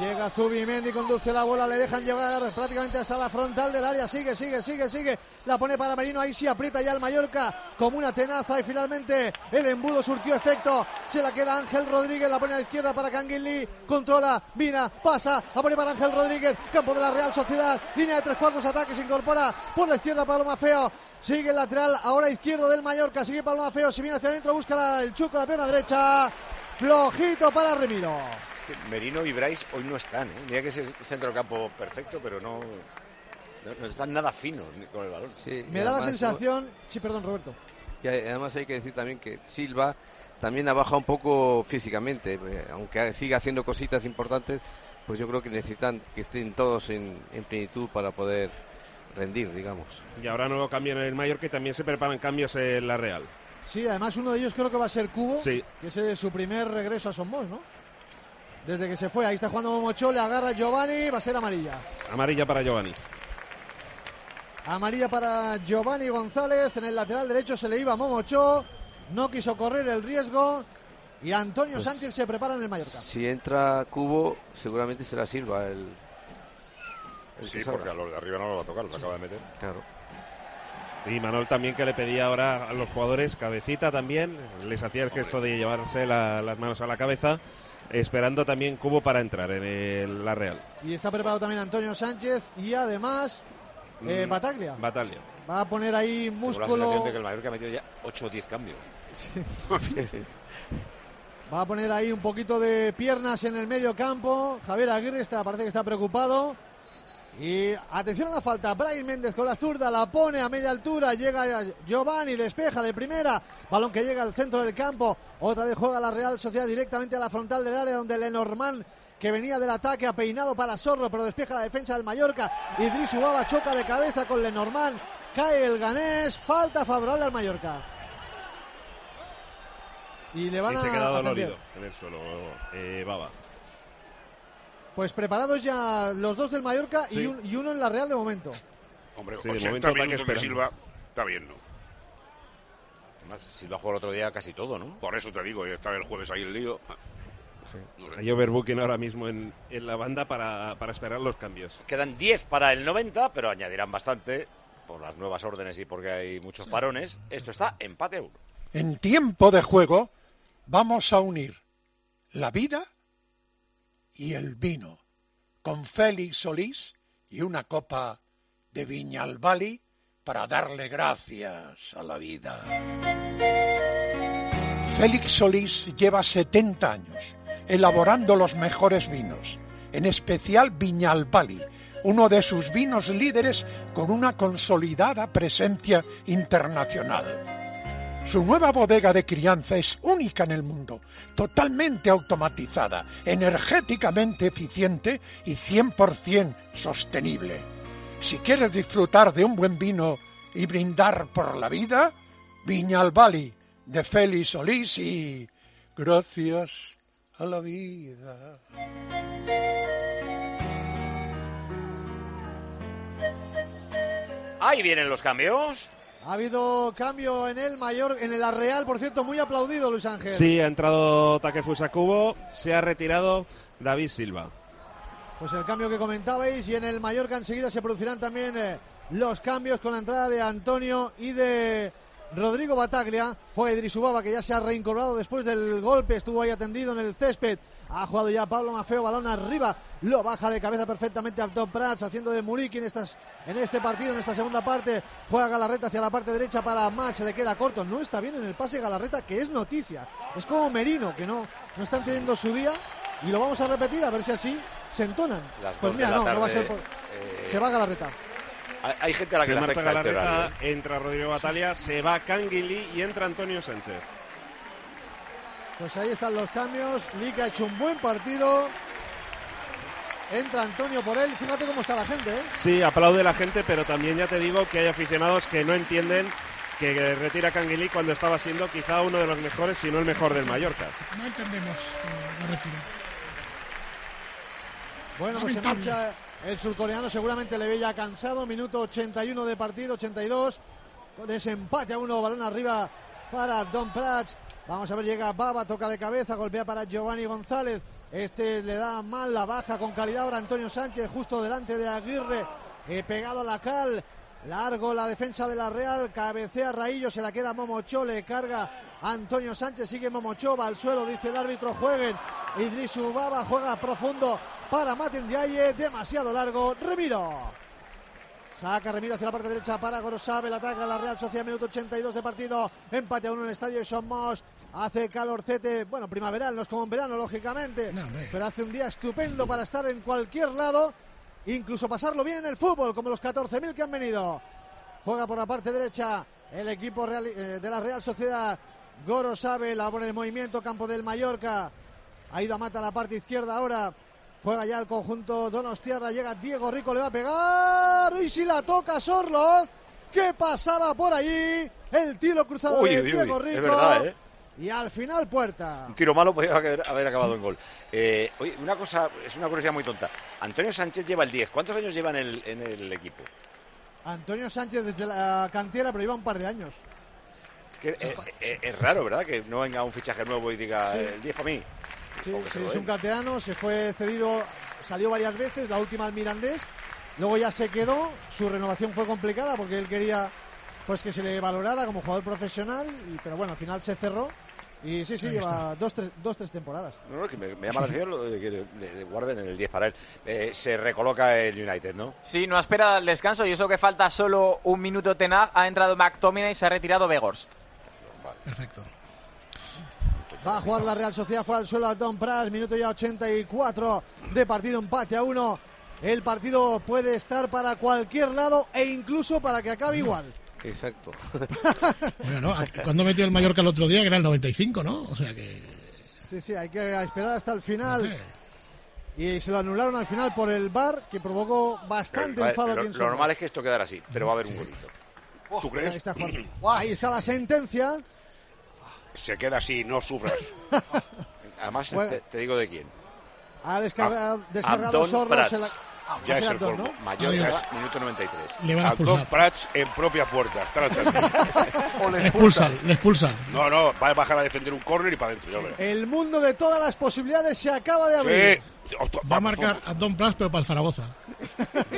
Llega Zubimendi, conduce la bola, le dejan llegar prácticamente hasta la frontal del área. Sigue, sigue, sigue, sigue. La pone para Merino, ahí sí aprieta ya el Mallorca como una tenaza. Y finalmente el embudo surtió efecto. Se la queda Ángel Rodríguez, la pone a la izquierda para Canguilí. Controla, mira, pasa, a poner para Ángel Rodríguez. Campo de la Real Sociedad, línea de tres cuartos, ataque, se incorpora por la izquierda Pablo Mafeo. Sigue el lateral, ahora izquierdo del Mallorca. Sigue Pablo Mafeo, se viene hacia adentro, busca la- el chuco, la pierna derecha. Flojito para Remiro. Merino y Bryce hoy no están, ¿eh? Mira que es el centro del campo perfecto, pero no, no, no están nada finos con el balón. Sí, Me da la sensación. Sí, perdón, Roberto. Y además hay que decir también que Silva también ha bajado un poco físicamente, eh, aunque sigue haciendo cositas importantes, pues yo creo que necesitan que estén todos en, en plenitud para poder rendir, digamos. Y ahora nuevo cambio en el Mayor que también se preparan cambios en la Real. Sí, además uno de ellos creo que va a ser Cubo, Sí. que es eh, su primer regreso a Somos, ¿no? Desde que se fue, ahí está jugando Momocho, le agarra Giovanni, va a ser amarilla. Amarilla para Giovanni. Amarilla para Giovanni González, en el lateral derecho se le iba Momocho, no quiso correr el riesgo y Antonio Pues- Sánchez se prepara en el Mallorca. Si entra Cubo, seguramente será Silva el, el Sí, porque a los de arriba no lo va a tocar, lo acaba de meter. Claro. Y Manol también que le pedía ahora a los jugadores cabecita también, les hacía el gesto de llevarse la- las manos a la cabeza esperando también cubo para entrar en el- la Real. Y está preparado también Antonio Sánchez y además eh, Mm, Bataglia. Bataglia. Va a poner ahí Tengo la músculo. de que el Mallorca ha metido ya 8 o 10 cambios. Va a poner ahí un poquito de piernas en el medio campo. Javier Aguirre está, parece que está preocupado. Y atención a la falta. Brian Méndez con la zurda la pone a media altura. Llega Giovanni, despeja de primera. Balón que llega al centro del campo. Otra vez juega la Real Sociedad directamente a la frontal del área donde Lenormand que venía del ataque ha peinado para Zorro, pero despeja la defensa del Mallorca. Idris Ubaba choca de cabeza con Lenormand. Cae el ganés. Falta favorable al Mallorca. Y le van Y se a queda dolorido en el suelo, eh, Baba. Pues preparados ya los dos del Mallorca y, Sí. un- y uno en la Real de momento. Hombre, Sí, de 80 momento ataque minutos de. Silva está bien, ¿no? Además, Silva jugó el otro día casi todo, ¿no? Por eso te digo, estaba el jueves ahí el lío. Hay overbooking ahora mismo en, en la banda para, para esperar los cambios. Quedan 10 para el 90, pero añadirán bastante por las nuevas órdenes y porque hay muchos parones. Esto está empate uno. En tiempo de juego vamos a unir la vida y el vino con Félix Solís y una copa de Viñalbali para darle gracias a la vida. Félix Solís lleva 70 años elaborando los mejores vinos, en especial Viñalbali, uno de sus vinos líderes con una consolidada presencia internacional. Su nueva bodega de crianza es única en el mundo, totalmente automatizada, energéticamente eficiente y 100% sostenible. Si quieres disfrutar de un buen vino y brindar por la vida, Viñalbali de Félix Solís gracias a la vida. Ahí vienen los cambios. Ha habido cambio en el mayor, en el Real, por cierto, muy aplaudido Luis Ángel. Sí, ha entrado Takefusa Kubo, se ha retirado David Silva. Pues el cambio que comentabais y en el Mallorca enseguida se producirán también eh, los cambios con la entrada de Antonio y de Rodrigo Bataglia. Juega Idris Ubaba que ya se ha reincorporado después del golpe, estuvo ahí atendido en el césped. Ha jugado ya Pablo Mafeo, balón arriba, lo baja de cabeza perfectamente a Tom Prats, haciendo de Muriqui en, estas, en este partido, en esta segunda parte. Juega Galarreta hacia la parte derecha para más, se le queda corto. No está bien en el pase Galarreta, que es noticia. Es como Merino, que no, no están teniendo su día. Y lo vamos a repetir a ver si así se entonan. Las pues mira, no, no va a ser. por- eh, Se va Galarreta. Hay, gente a la que Se le marcha afecta este Galarreta, horario. entra Rodrigo Batalia, se va Canguilí y entra Antonio Sánchez. Pues ahí están los cambios. Lick ha hecho un buen partido. Entra Antonio por él. Fíjate cómo está la gente, ¿eh? Sí, aplaude la gente, pero también ya te digo que hay aficionados que no entienden que retira Canguilí cuando estaba siendo quizá uno de los mejores, si no el mejor del Mallorca. No entendemos que lo retire. Bueno, pues se marcha el surcoreano. Seguramente le ve ya cansado. Minuto 81 de partido, 82. Con empate a uno, balón arriba para Don Prats. Vamos a ver, llega Baba, toca de cabeza, golpea para Giovanni González. Este le da mal la baja con calidad ahora Antonio Sánchez, justo delante de Aguirre, eh, pegado a la cal. Largo la defensa de la Real, cabecea Raillo, se la queda Momocho, le carga Antonio Sánchez, sigue Momocho, va al suelo, dice el árbitro, jueguen. Idris Ubaba juega profundo para Maten Diaye, demasiado largo, Remiro. Saca Remiro hacia la parte derecha para Gorosabe, el ataque a la Real Sociedad, minuto 82 de partido, empate a uno en el estadio de Somos, hace calorcete, bueno, primaveral, no es como en verano, lógicamente, pero hace un día estupendo para estar en cualquier lado, incluso pasarlo bien en el fútbol, como los 14.000 que han venido. Juega por la parte derecha el equipo real- eh, de la Real Sociedad, Gorosabe, la pone en movimiento, campo del Mallorca, ha ido a mata a la parte izquierda ahora. Juega ya el conjunto Donostiarra. Llega Diego Rico, le va a pegar. Y si la toca Sorloz. ¿Qué pasaba por allí? El tiro cruzado Uy, de uy, Diego es Rico. verdad, ¿eh? Y al final puerta. Un tiro malo podía haber, haber acabado en gol. Eh, oye, una cosa, es una curiosidad muy tonta. Antonio Sánchez lleva el 10. ¿Cuántos años lleva en el, en el equipo? Antonio Sánchez desde la cantera, pero lleva un par de años. Es que eh, eh, es raro, ¿verdad? Que no venga un fichaje nuevo y diga Sí. el 10 para mí. Sí, es un canterano, se fue cedido, salió varias veces, la última al Mirandés, luego ya se quedó, su renovación fue complicada porque él quería pues que se le valorara como jugador profesional, y- pero bueno, al final se cerró Y sí, sí, Ahí lleva dos tres, dos, tres temporadas. No, no, que me, me llama la atención lo de que le, le guarden en el 10 para él. Eh, se recoloca el United, ¿no? Sí, no ha esperado el descanso y eso que falta solo un minuto tenaz. Ha entrado McTominay y se ha retirado Begorst. Perfecto. Va a jugar la Real Sociedad, fue al suelo a Don Pras, minuto ya 84 de partido, empate a uno. El partido puede estar para cualquier lado e incluso para que acabe igual. Exacto. Bueno, ¿no? Cuando metió el Mallorca el otro día, que era el 95, ¿no? O sea que... Sí, sí, hay que esperar hasta el final. Y se lo anularon al final por el VAR, que provocó bastante Vale, enfado. lo, lo normal es que esto quedara así, pero va a haber un golito. ¿Tú Ahí crees? está, Juan. Ahí está la sentencia. Se queda así, no sufras. Además, Bueno. te, te digo de quién. Ha descargado, descargado. Prats. en la- Ya Va a es el colmo. ¿no? Mallorca, minuto 93. Le van a expulsar. Prats en propia puerta. Estar atento. Le expulsan, le expulsan. No, no, va a bajar a defender un córner y para adentro. ya. El mundo de todas las posibilidades se acaba de abrir. Sí. Va a marcar a Don Pras, pero para el Zaragoza.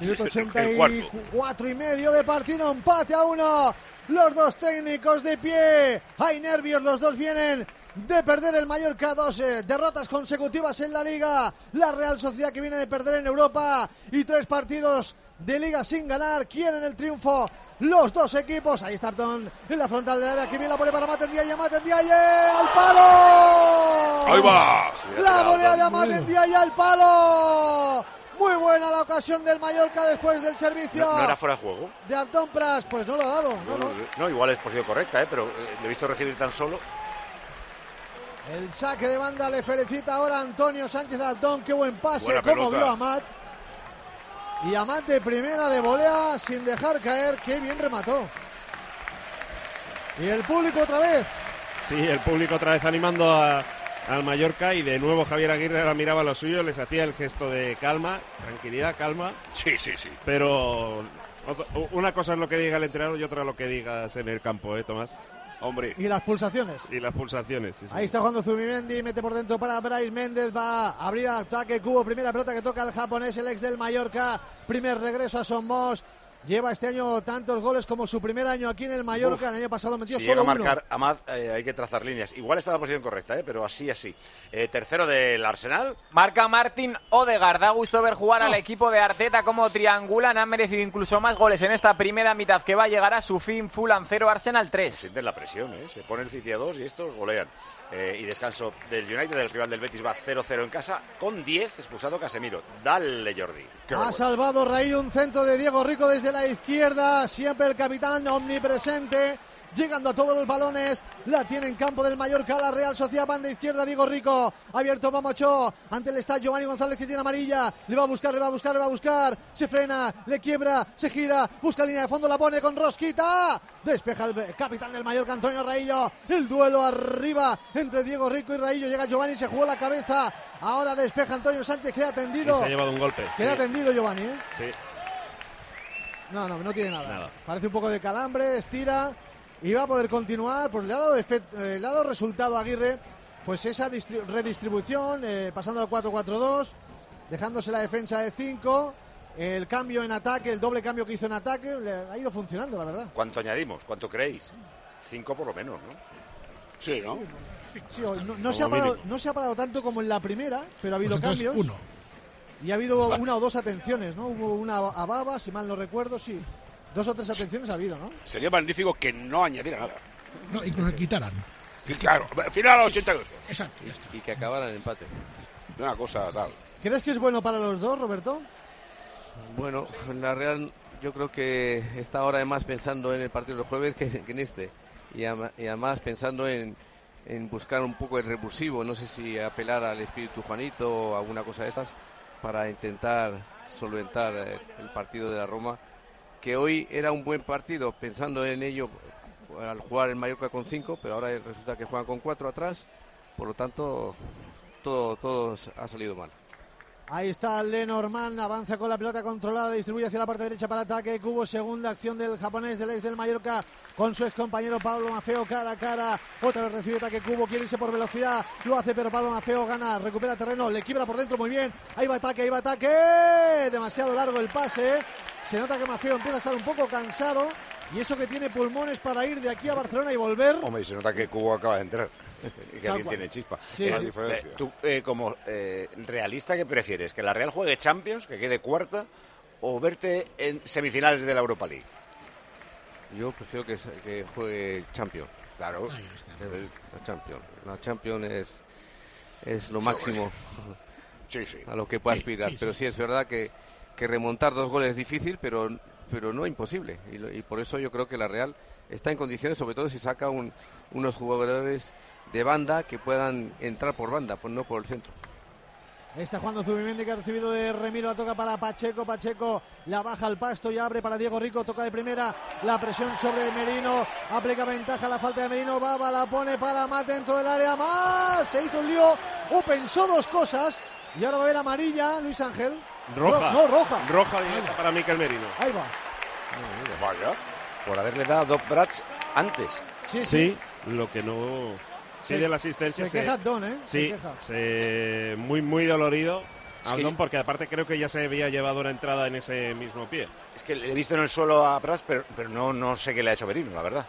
Minuto El cuarto. 84 y medio de partido, empate a uno. Los dos técnicos de pie. Hay nervios, los dos vienen de perder el Mallorca. Dos eh, derrotas consecutivas en la liga. La Real Sociedad que viene de perder en Europa. Y tres partidos de liga sin ganar. Quieren el triunfo. Los dos equipos. Ahí está Abdón en la frontal del área. Que bien la pone para Maten Diaye. Maten Diaye al palo. Ahí va. La volea de Maten Diaye al palo. Muy buena la ocasión del Mallorca después del servicio ¿No, no era fuera de juego? de Abdón Pras. Pues no lo ha dado. No, no. No, igual es posible correcta, ¿eh? pero eh, le he visto recibir tan solo. El saque de banda le felicita ahora Antonio Sánchez Abdón. Qué buen pase. Como vio a Amat. Y Amat de primera de volea sin dejar caer. Qué bien remató. Y el público otra vez. Sí, el público otra vez animando a- al Mallorca y de nuevo Javier Aguirre ahora miraba lo suyo, les hacía el gesto de calma, tranquilidad, calma. Sí, sí, sí. Pero otra- una cosa es lo que diga el entrenador y otra lo que digas en el campo, ¿eh, Tomás? Hombre. Y las pulsaciones. Y las pulsaciones. sí, sí. Ahí está jugando Zubimendi, mete por dentro para Bryce Méndez, va a abrir ataque cubo, primera pelota que toca el japonés, el ex del Mallorca, primer regreso a Somos, lleva este año tantos goles como su primer año aquí en el Mallorca, Uf. el año pasado metió Si llega solo a uno. marcar Amad, eh, hay que trazar líneas. Igual está en la posición correcta, ¿eh? pero así, así. Eh, tercero del Arsenal. Marca Martín Odegaard. Da gusto ver jugar al equipo de Arteta como triangulan. Han merecido incluso más goles en esta primera mitad que va a llegar a su fin. Fulham 0, Arsenal 3. Sienten la presión, ¿eh? Se pone el City a 2 y estos golean. Eh, y descanso del United, del rival del Betis, va 0-0 en casa, con 10 expulsado Casemiro. Dale, Jordi. Ha salvado Raíl un centro de Diego Rico desde la izquierda. Siempre el capitán omnipresente. Llegando a todos los balones. La tiene en campo del Mallorca. La Real Sociedad. Banda izquierda. Diego Rico. Abierto Mamocho. Ante el está Giovanni González que tiene amarilla. Le va a buscar, le va a buscar, le va a buscar. Se frena. Le quiebra. Se gira. Busca línea de fondo. La pone con Rosquita. Despeja el capitán del Mallorca, Antonio Raillo. El duelo arriba entre Diego Rico y Raillo. Llega Giovanni. Se jugó la cabeza. Ahora despeja Antonio Sánchez. Queda tendido. se ha llevado un golpe. Queda sí. tendido Giovanni, ¿eh? Sí. No, no, no tiene nada. Nada. Parece un poco de calambre, estira y va a poder continuar. Pues le ha dado, efect- eh, le ha dado resultado a Aguirre, pues esa distri- redistribución, eh, pasando al 4-4-2, dejándose la defensa de 5. El cambio en ataque, el doble cambio que hizo en ataque, le ha ido funcionando, la verdad. ¿Cuánto añadimos? ¿Cuánto creéis? Cinco por lo menos, ¿no? Sí, ¿no? Sí, no, no se ha parado, no se ha parado tanto como en la primera, pero ha habido Pues entonces, cambios. uno. Y ha habido una o dos atenciones, ¿no? Hubo una a Baba, si mal no recuerdo, sí. Dos o tres atenciones ha habido, ¿no? Sería magnífico que no añadiera nada. No, incluso que quitaran. Y claro, final a los 82. Exacto, ya está. Y que acabaran en empate. Una cosa tal. ¿Crees que es bueno para los dos, Roberto? Bueno, la Real yo creo que está ahora más pensando en el partido del jueves que, que en este. Y, ama- y además pensando en, en buscar un poco el revulsivo. No sé si apelar al espíritu Juanito o alguna cosa de estas para intentar solventar eh, el partido de la Roma. Que hoy era un buen partido pensando en ello al jugar el Mallorca con cinco, pero ahora resulta que juegan con cuatro atrás. Por lo tanto, todo, todo ha salido mal. Ahí está Lenormand, avanza con la pelota controlada, distribuye hacia la parte derecha para ataque. Cubo, segunda acción del japonés del ex del Mallorca con su ex compañero Pablo Mafeo cara a cara. Otra vez recibe ataque Cubo, quiere irse por velocidad, lo hace, pero Pablo Mafeo gana, recupera terreno, le quiebra por dentro muy bien. Ahí va ataque, ahí va ataque. Demasiado largo el pase. Se nota que Mafeo empieza a estar un poco cansado Y eso que tiene pulmones para ir de aquí a Barcelona y volver. Hombre, y se nota que Cubo acaba de entrar. Y que alguien tiene chispa. Sí, Eh, sí. eh, tú, eh, como eh, realista, ¿qué prefieres? ¿Que la Real juegue Champions, que quede cuarta, o verte en semifinales de la Europa League? Yo prefiero que, que juegue Champions. Claro. La Champions. La Champions es, es lo máximo Sí, sí. a lo que puede Sí, aspirar. sí, pero sí. sí es verdad que, que remontar dos goles es difícil, pero, pero no imposible. Y, y por eso yo creo que la Real está en condiciones, sobre todo si saca un- unos jugadores de banda que puedan entrar por banda, pues no por el centro. Está jugando Zubimendi que ha recibido de Remiro, la toca para Pacheco, Pacheco la baja al pasto y abre para Diego Rico, toca de primera, la presión sobre Merino, aplica ventaja la falta de Merino, Baba la pone para Mate dentro del área, más, se hizo un lío, o pensó dos cosas y ahora va a ver amarilla Luis Ángel. Roja. No, no, roja. Roja directa para Miquel Merino. Ahí va. Vaya. Por haberle dado dos brats antes. Sí, lo que no... Sí, Se- de la asistencia. se queja Don, ¿eh? Se Sí, queja. se- muy, muy dolorido. Es a que- Don, porque aparte creo que ya se había llevado una entrada en ese mismo pie. Es que le he visto en el suelo a Prats, pero, pero no, no sé qué le ha hecho Merino, la verdad.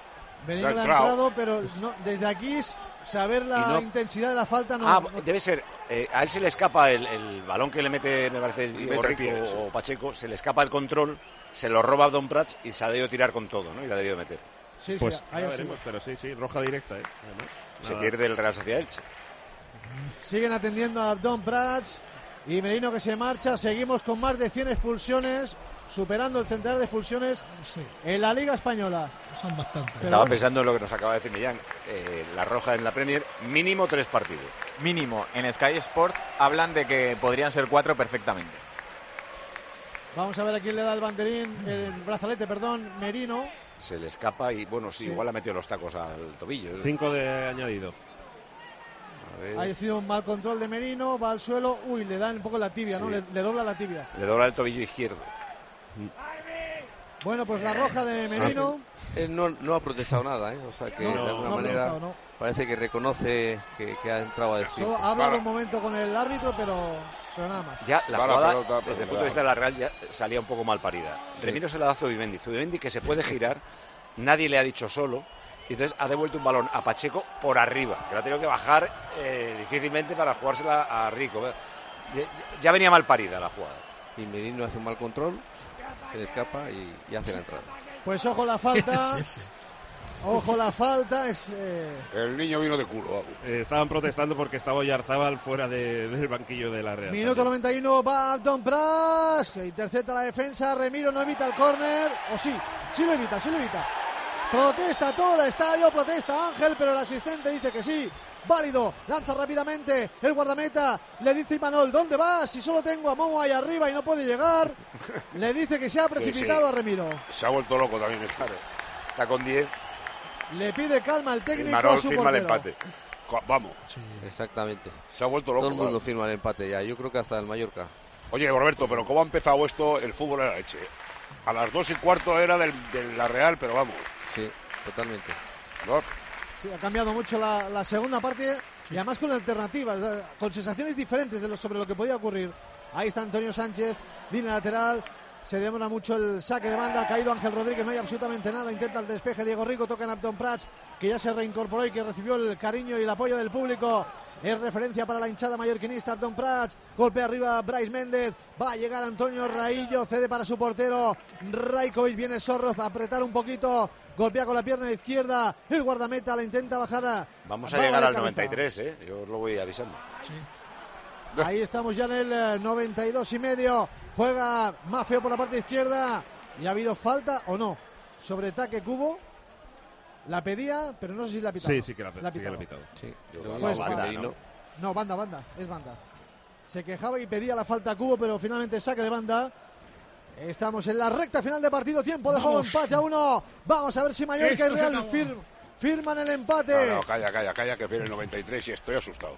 Merino Le ha entrado. entrado, pero no- desde aquí saber la no- intensidad de la falta no. ah, no- debe ser. eh, a él se le escapa el, el balón que le mete, me parece, Diego Rico pie, o Pacheco, se le escapa el control, se lo roba Don Prats y se ha debido tirar con todo, ¿no? Y la ha debido meter. Sí, Pues sí, ya veremos, sido. pero sí, sí, roja directa. ¿eh? Además, Se pierde el Real Sociedad Elche. Siguen atendiendo a Abdón Prats y Merino que se marcha. Seguimos con más de 100 expulsiones, superando el centenar de expulsiones en la Liga Española. Son bastantes. Estaba bueno. pensando en lo que nos acaba de decir Millán. eh, la roja en la Premier, mínimo tres partidos. Mínimo. En Sky Sports hablan de que podrían ser cuatro perfectamente. Vamos a ver a quién le da el banderín, el brazalete, perdón, Merino. Se le escapa y, bueno, sí, Sí. igual ha metido los tacos al tobillo. Cinco de añadido. Ha sido un mal control de Merino, va al suelo, uy, le dan un poco la tibia, ¿no? Le, le dobla la tibia. Le dobla el tobillo izquierdo. Bueno, pues la roja de Merino. Él no, no ha protestado nada, ¿eh? O sea que No, de alguna no manera parece que reconoce que, que ha entrado a decir. Solo ha hablado un momento con el árbitro, pero, pero nada más. Ya la la jugada, pelota, desde el punto de vista de la Real, ya salía un poco mal parida. Sí. Remiro se la da a Zubimendi. Zubimendi que se puede girar, nadie le ha dicho solo. Y entonces ha devuelto un balón a Pacheco por arriba, que lo ha tenido que bajar eh, difícilmente para jugársela a Rico. Ya, ya venía mal parida la jugada. Y Merino hace un mal control, se le escapa y, y hace la entrada. Pues ojo la falta. Sí, sí. Ojo la falta. Es, eh, El niño vino de culo. Eh, estaban protestando porque estaba Oyarzábal fuera de- del banquillo de la Real. Minuto 91, va Abdon Pras, que intercepta la defensa, Remiro no evita el córner, o sí, sí lo evita, sí lo evita. Protesta todo el estadio, protesta Ángel, pero el asistente dice que sí, válido, lanza rápidamente el guardameta, le dice Imanol, ¿dónde vas? Si solo tengo a Momo ahí arriba y no puede llegar, le dice que se ha precipitado sí. a Remiro. Se ha vuelto loco también. Está con 10. Le pide calma al técnico Marol a su firma el portero. empate. Co- Vamos, Exactamente. se ha vuelto loco. Todo el mundo claro. firma el empate ya. Yo creo que hasta el Mallorca. Oye, Roberto, pero ¿cómo ha empezado esto? El fútbol era leche. A las dos y cuarto era del, de la Real, pero vamos. Sí, totalmente. ¿no? Sí, ha cambiado mucho la, la segunda parte y además con alternativas, eh, con sensaciones diferentes de lo, sobre lo que podía ocurrir. Ahí está Antonio Sánchez, línea lateral. Se demora mucho el saque de banda. Ha caído Ángel Rodríguez, no hay absolutamente nada. Intenta el despeje Diego Rico, toca en Abdon Prats, que ya se reincorporó y que recibió el cariño y el apoyo del público. Es referencia para la hinchada mallorquinista Abdon Prats. Golpe arriba Bryce Méndez. Va a llegar Antonio Raillo. Cede para su portero. Rajkovic viene Zorro a apretar un poquito. Golpea con la pierna izquierda. El guardameta la intenta bajar a. Vamos a llegar al cabeza. 93, ¿eh? Yo os lo voy avisando. Ahí estamos ya en el eh, 92 y medio. Juega Mafeo por la parte izquierda. ¿Y ha habido falta o no? Sobre ataque Cubo. La pedía, pero no sé si la ha pitado. Sí, sí que la, La ha sí que la ha pitado. Sí. Pues banda, banda, ¿no? No, banda, banda, es banda. Se quejaba y pedía la falta a Cubo, pero finalmente saque de banda. Estamos en la recta final de partido, tiempo de juego, empate a uno. Vamos a ver si Mallorca y Real fir- firman el empate. No, no, calla, calla, calla, que viene el 93 y estoy asustado.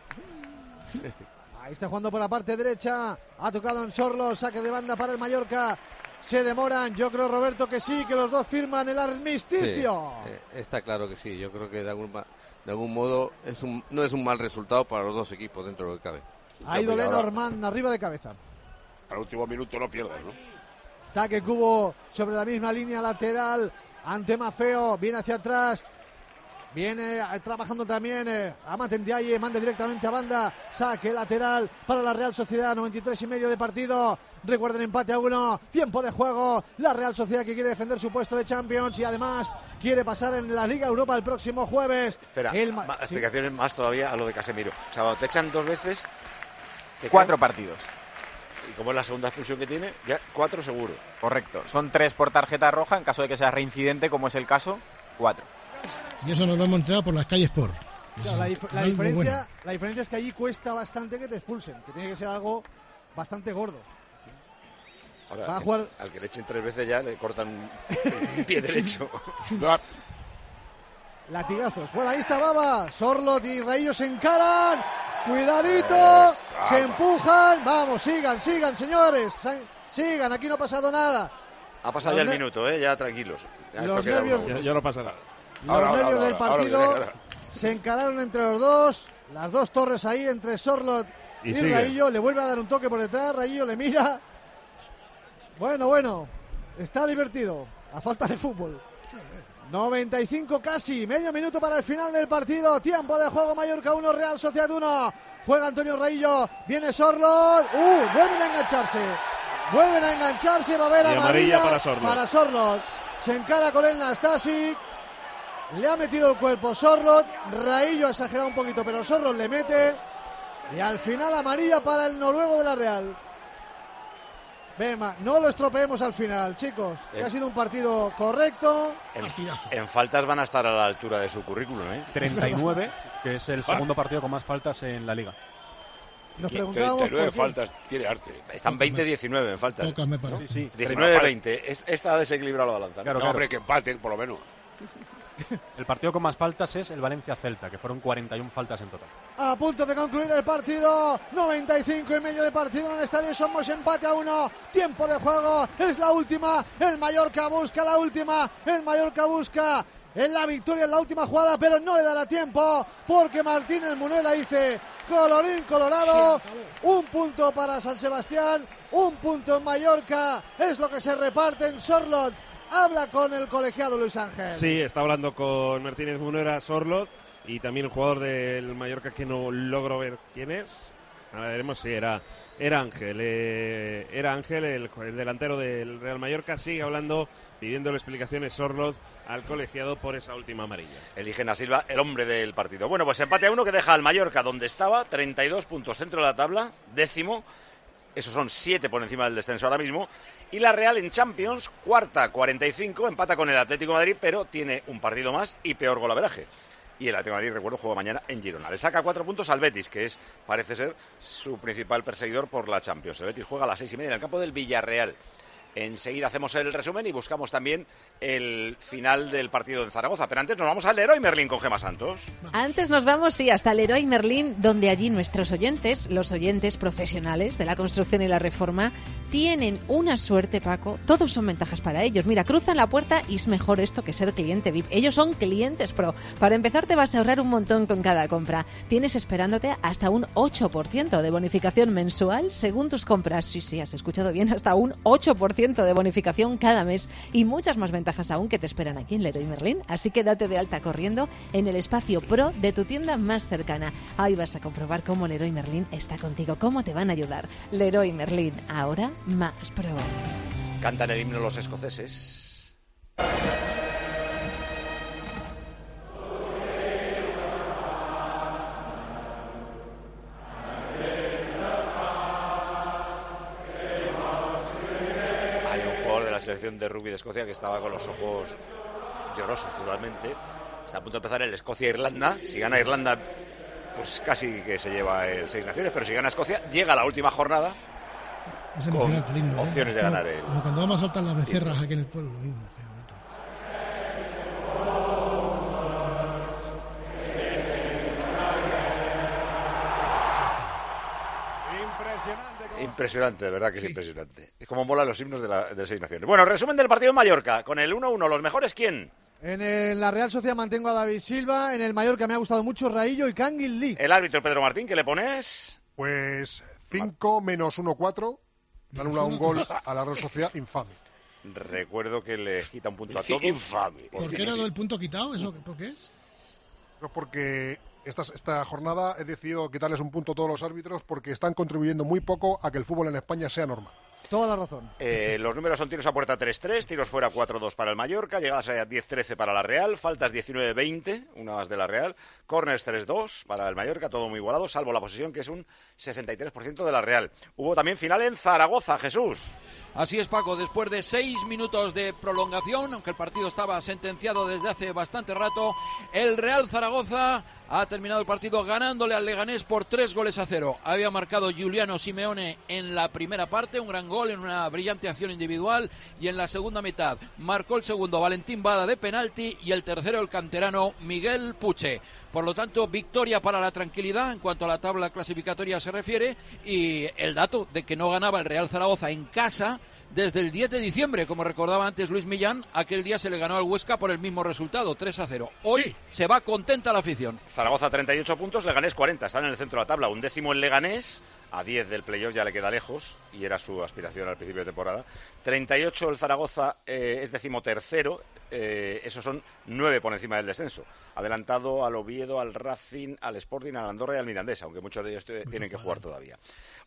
Ahí está jugando por la parte derecha. Ha tocado en Sorlo. Saque de banda para el Mallorca. Se demoran. Yo creo, Roberto, que sí, que los dos firman el armisticio. Sí, eh, está claro que sí. Yo creo que de algún, ma- de algún modo es un, no es un mal resultado para los dos equipos dentro de lo que cabe. Ha ido Lenormand arriba de cabeza. Al último minuto no pierdas, ¿no? Taque Cubo sobre la misma línea lateral. ante Mafeo, viene hacia atrás. Viene eh, trabajando también eh, manda directamente a banda, saque lateral para la Real Sociedad, 93 y medio de partido. Recuerden empate a uno, tiempo de juego. La Real Sociedad que quiere defender su puesto de Champions y además quiere pasar en la Liga Europa el próximo jueves. Espera, El ma- ma- sí. explicaciones más todavía a lo de Casemiro. O sea, cuando te echan dos veces... te Cuatro quedan- partidos. Y como es la segunda expulsión que tiene, ya cuatro seguro. Correcto. Son tres por tarjeta roja. En caso de que sea reincidente, como es el caso, cuatro. Y eso nos lo hemos enterado por las calles por. O sea, la, dif- la Algo bueno. diferencia, la diferencia es que allí cuesta bastante que te expulsen, que tiene que ser algo bastante gordo. Ahora, Va a jugar- al que le echen tres veces ya le cortan el pie derecho. Latigazos. Bueno, ahí está Baba. Sorlot y Raillo se encaran. Cuidadito. Se empujan. Vamos, sigan, sigan, señores. Sigan, aquí no ha pasado nada. Ha pasado Los ya el minuto, ¿eh? Ya tranquilos. Los nervios-. Ya, ya no pasa nada. Los nervios del partido se encararon entre los dos. Las dos torres ahí entre Sorlot Y y. Raillo. Le vuelve a dar un toque por detrás. Raillo le mira. Bueno, bueno. Está divertido. A falta de fútbol. 95 casi, medio minuto para el final del partido. Tiempo de juego Mallorca 1, Real Sociedad 1. Juega Antonio Raillo, viene Sorlot. Uh, vuelven a engancharse. Vuelven a engancharse, va a haber amarilla amarilla para Sorloth. para Sorloth. Se encara con él Nastasic. Le ha metido el cuerpo Sorlot. Raillo ha exagerado un poquito, pero Sorlot le mete. Y al final amarilla para el noruego de la Real. Bema, no lo estropeemos al final, chicos. que Eh. ha sido un partido correcto. En, en faltas van a estar a la altura de su currículum, ¿eh? 39, que es el segundo partido con más faltas en la liga. Nos ¿Quién? preguntábamos 39 por quién. faltas, tiene arte. Están 20-19 en faltas. Tocas, me parece. Sí, sí. 19-20. Es- Esta ha desequilibrado la balanza. ¿no? Claro, no, claro. hombre, que empaten, por lo menos. El partido con más faltas es el Valencia-Celta, que fueron 41 faltas en total. A punto de concluir el partido. 95 y medio de partido en el estadio. Somos empate a uno. Tiempo de juego. Es la última. El Mallorca busca la última. El Mallorca busca en la victoria en la última jugada, pero no le dará tiempo porque Martínez Munera dice colorín colorado. Un punto para San Sebastián. Un punto en Mallorca. Es lo que se reparte en Sorlot. Habla con el colegiado Luis Ángel. Sí, está hablando con Martínez Munera Sorlot y también un jugador del Mallorca que no logro ver quién es. Ahora veremos si era, era Ángel. eh, era Ángel, el, el delantero del Real Mallorca. Sigue hablando, pidiéndole explicaciones Sorlot al colegiado por esa última amarilla. Eligen a Silva, el hombre del partido. Bueno, pues empate a uno que deja al Mallorca donde estaba, 32 puntos centro de la tabla, décimo. Esos son siete por encima del descenso ahora mismo. Y la Real en Champions, cuarta, 45, empata con el Atlético de Madrid, pero tiene un partido más y peor golaveraje. Y el Atlético de Madrid, recuerdo, juega mañana en Girona. Le saca cuatro puntos al Betis, que es, parece ser, su principal perseguidor por la Champions. El Betis juega a las seis y media en el campo del Villarreal. Enseguida hacemos el resumen y buscamos también el final del partido en Zaragoza. Pero antes nos vamos al Leroy Merlin con Gema Santos. Antes nos vamos, sí, hasta el Leroy Merlin, donde allí nuestros oyentes, los oyentes profesionales de la construcción y la reforma, tienen una suerte, Paco. Todos son ventajas para ellos. Mira, cruzan la puerta y es mejor esto que ser cliente VIP. Ellos son clientes pro. Para empezar, te vas a ahorrar un montón con cada compra. Tienes esperándote hasta un 8% de bonificación mensual según tus compras. Sí, sí, has escuchado bien, hasta un 8% de bonificación cada mes y muchas más ventajas aún que te esperan aquí en Leroy Merlin. Así que date de alta corriendo en el espacio pro de tu tienda más cercana. Ahí vas a comprobar cómo Leroy Merlin está contigo, cómo te van a ayudar. Leroy Merlin, ahora más pro. Cantan el himno los escoceses. Selección de rugby de Escocia que estaba con los ojos llorosos totalmente. Está a punto de empezar el Escocia-Irlanda. Si gana Irlanda, pues casi que se lleva el Seis Naciones, pero si gana Escocia, llega la última jornada. Es emocionante himno. ¿eh? opciones de ganar el- Como cuando vamos a soltar las becerras aquí en el pueblo, lo mismo. Impresionante. De verdad que es impresionante. Es como molan los himnos de, la, de Seis Naciones. Bueno, resumen del partido en Mallorca. Con el 1-1, ¿los mejores quién? En el- la Real Sociedad mantengo a David Silva. En el Mallorca me ha gustado mucho Raillo y Kangin Lee. El árbitro Pedro Martín, ¿qué le pones? Pues 5 menos 1, 4. Dan una- un gol a la Real Sociedad infame. recuerdo que le quita un punto a todos. Infame. ¿Por qué era del punto quitado? ¿Eso por qué es? Porque esta, esta jornada he decidido quitarles un punto a todos los árbitros porque están contribuyendo muy poco a que el fútbol en España sea normal. Toda la razón. Eh, los números son tiros a puerta 3-3, tiros fuera 4-2 para el Mallorca, llegadas a 10-13 para la Real, faltas 19-20, una más de la Real, corners 3-2 para el Mallorca, todo muy igualado, salvo la posesión que es un 63% de la Real. Hubo también final en Zaragoza, Jesús. Así es, Paco, después de seis minutos de prolongación, aunque el partido estaba sentenciado desde hace bastante rato, el Real Zaragoza ha terminado el partido ganándole al Leganés por tres goles a cero. Había marcado Giuliano Simeone en la primera parte, un gran gol en una brillante acción individual, y en la segunda mitad marcó el segundo Valentín Bada de penalti y el tercero el canterano Miguel Puche. Por lo tanto, victoria para la tranquilidad en cuanto a la tabla clasificatoria se refiere y el dato de que no ganaba el Real Zaragoza en casa desde el 10 de diciembre, como recordaba antes Luis Millán, aquel día se le ganó al Huesca por el mismo resultado, 3 a 0. Hoy se va contenta la afición. Zaragoza 38 puntos, Leganés 40, están en el centro de la tabla, un décimo el Leganés, a 10 del playoff ya le queda lejos y era su aspiración al principio de temporada. 38 el Zaragoza eh, es decimotercero, eh, esos son 9 por encima del descenso. Adelantado al Oviedo, al Racing, al Sporting, al Andorra y al Mirandés, aunque muchos de ellos tienen que jugar todavía.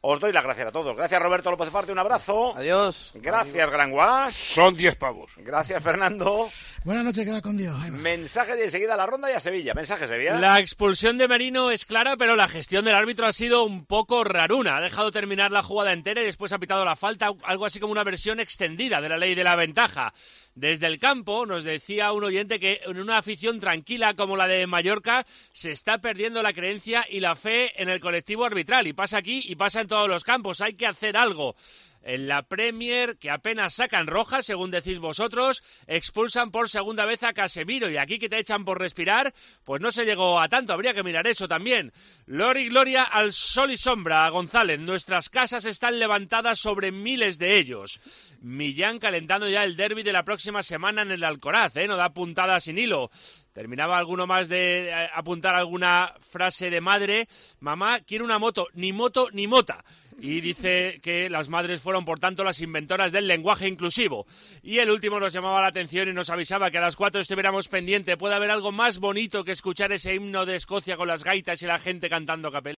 Os doy las gracias a todos. Gracias Roberto López Farte, un abrazo. Adiós. Gracias Gran Guas. Son 10 pavos. Gracias Fernando. Buenas noches, queda con Dios. Mensaje y enseguida a la ronda y a Sevilla. Mensaje Sevilla. La expulsión de Merino es clara, pero la gestión del árbitro ha sido un poco raruna. Ha dejado terminar la jugada entera y después ha pitado la falta, algo así como una versión extendida de la ley de la ventaja. Desde el campo nos decía un oyente que en una afición tranquila como la de Mallorca se está perdiendo la creencia y la fe en el colectivo arbitral. Y pasa aquí y pasa en todos los campos. Hay que hacer algo. En la Premier, que apenas sacan rojas, según decís vosotros, expulsan por segunda vez a Casemiro. Y aquí que te echan por respirar, pues no se llegó a tanto. Habría que mirar eso también. Lori gloria al sol y sombra, González. Nuestras casas están levantadas sobre miles de ellos. Millán calentando ya el derby de la próxima semana en el Alcoraz, ¿eh? No da puntada sin hilo. Terminaba alguno más de eh, apuntar alguna frase de madre. Mamá, quiero una moto. Ni moto ni mota y dice que las madres fueron por tanto las inventoras del lenguaje inclusivo. Y el último nos llamaba la atención y nos avisaba que a las cuatro estuviéramos pendiente. Puede haber algo más bonito que escuchar ese himno de Escocia con las gaitas y la gente cantando a capela.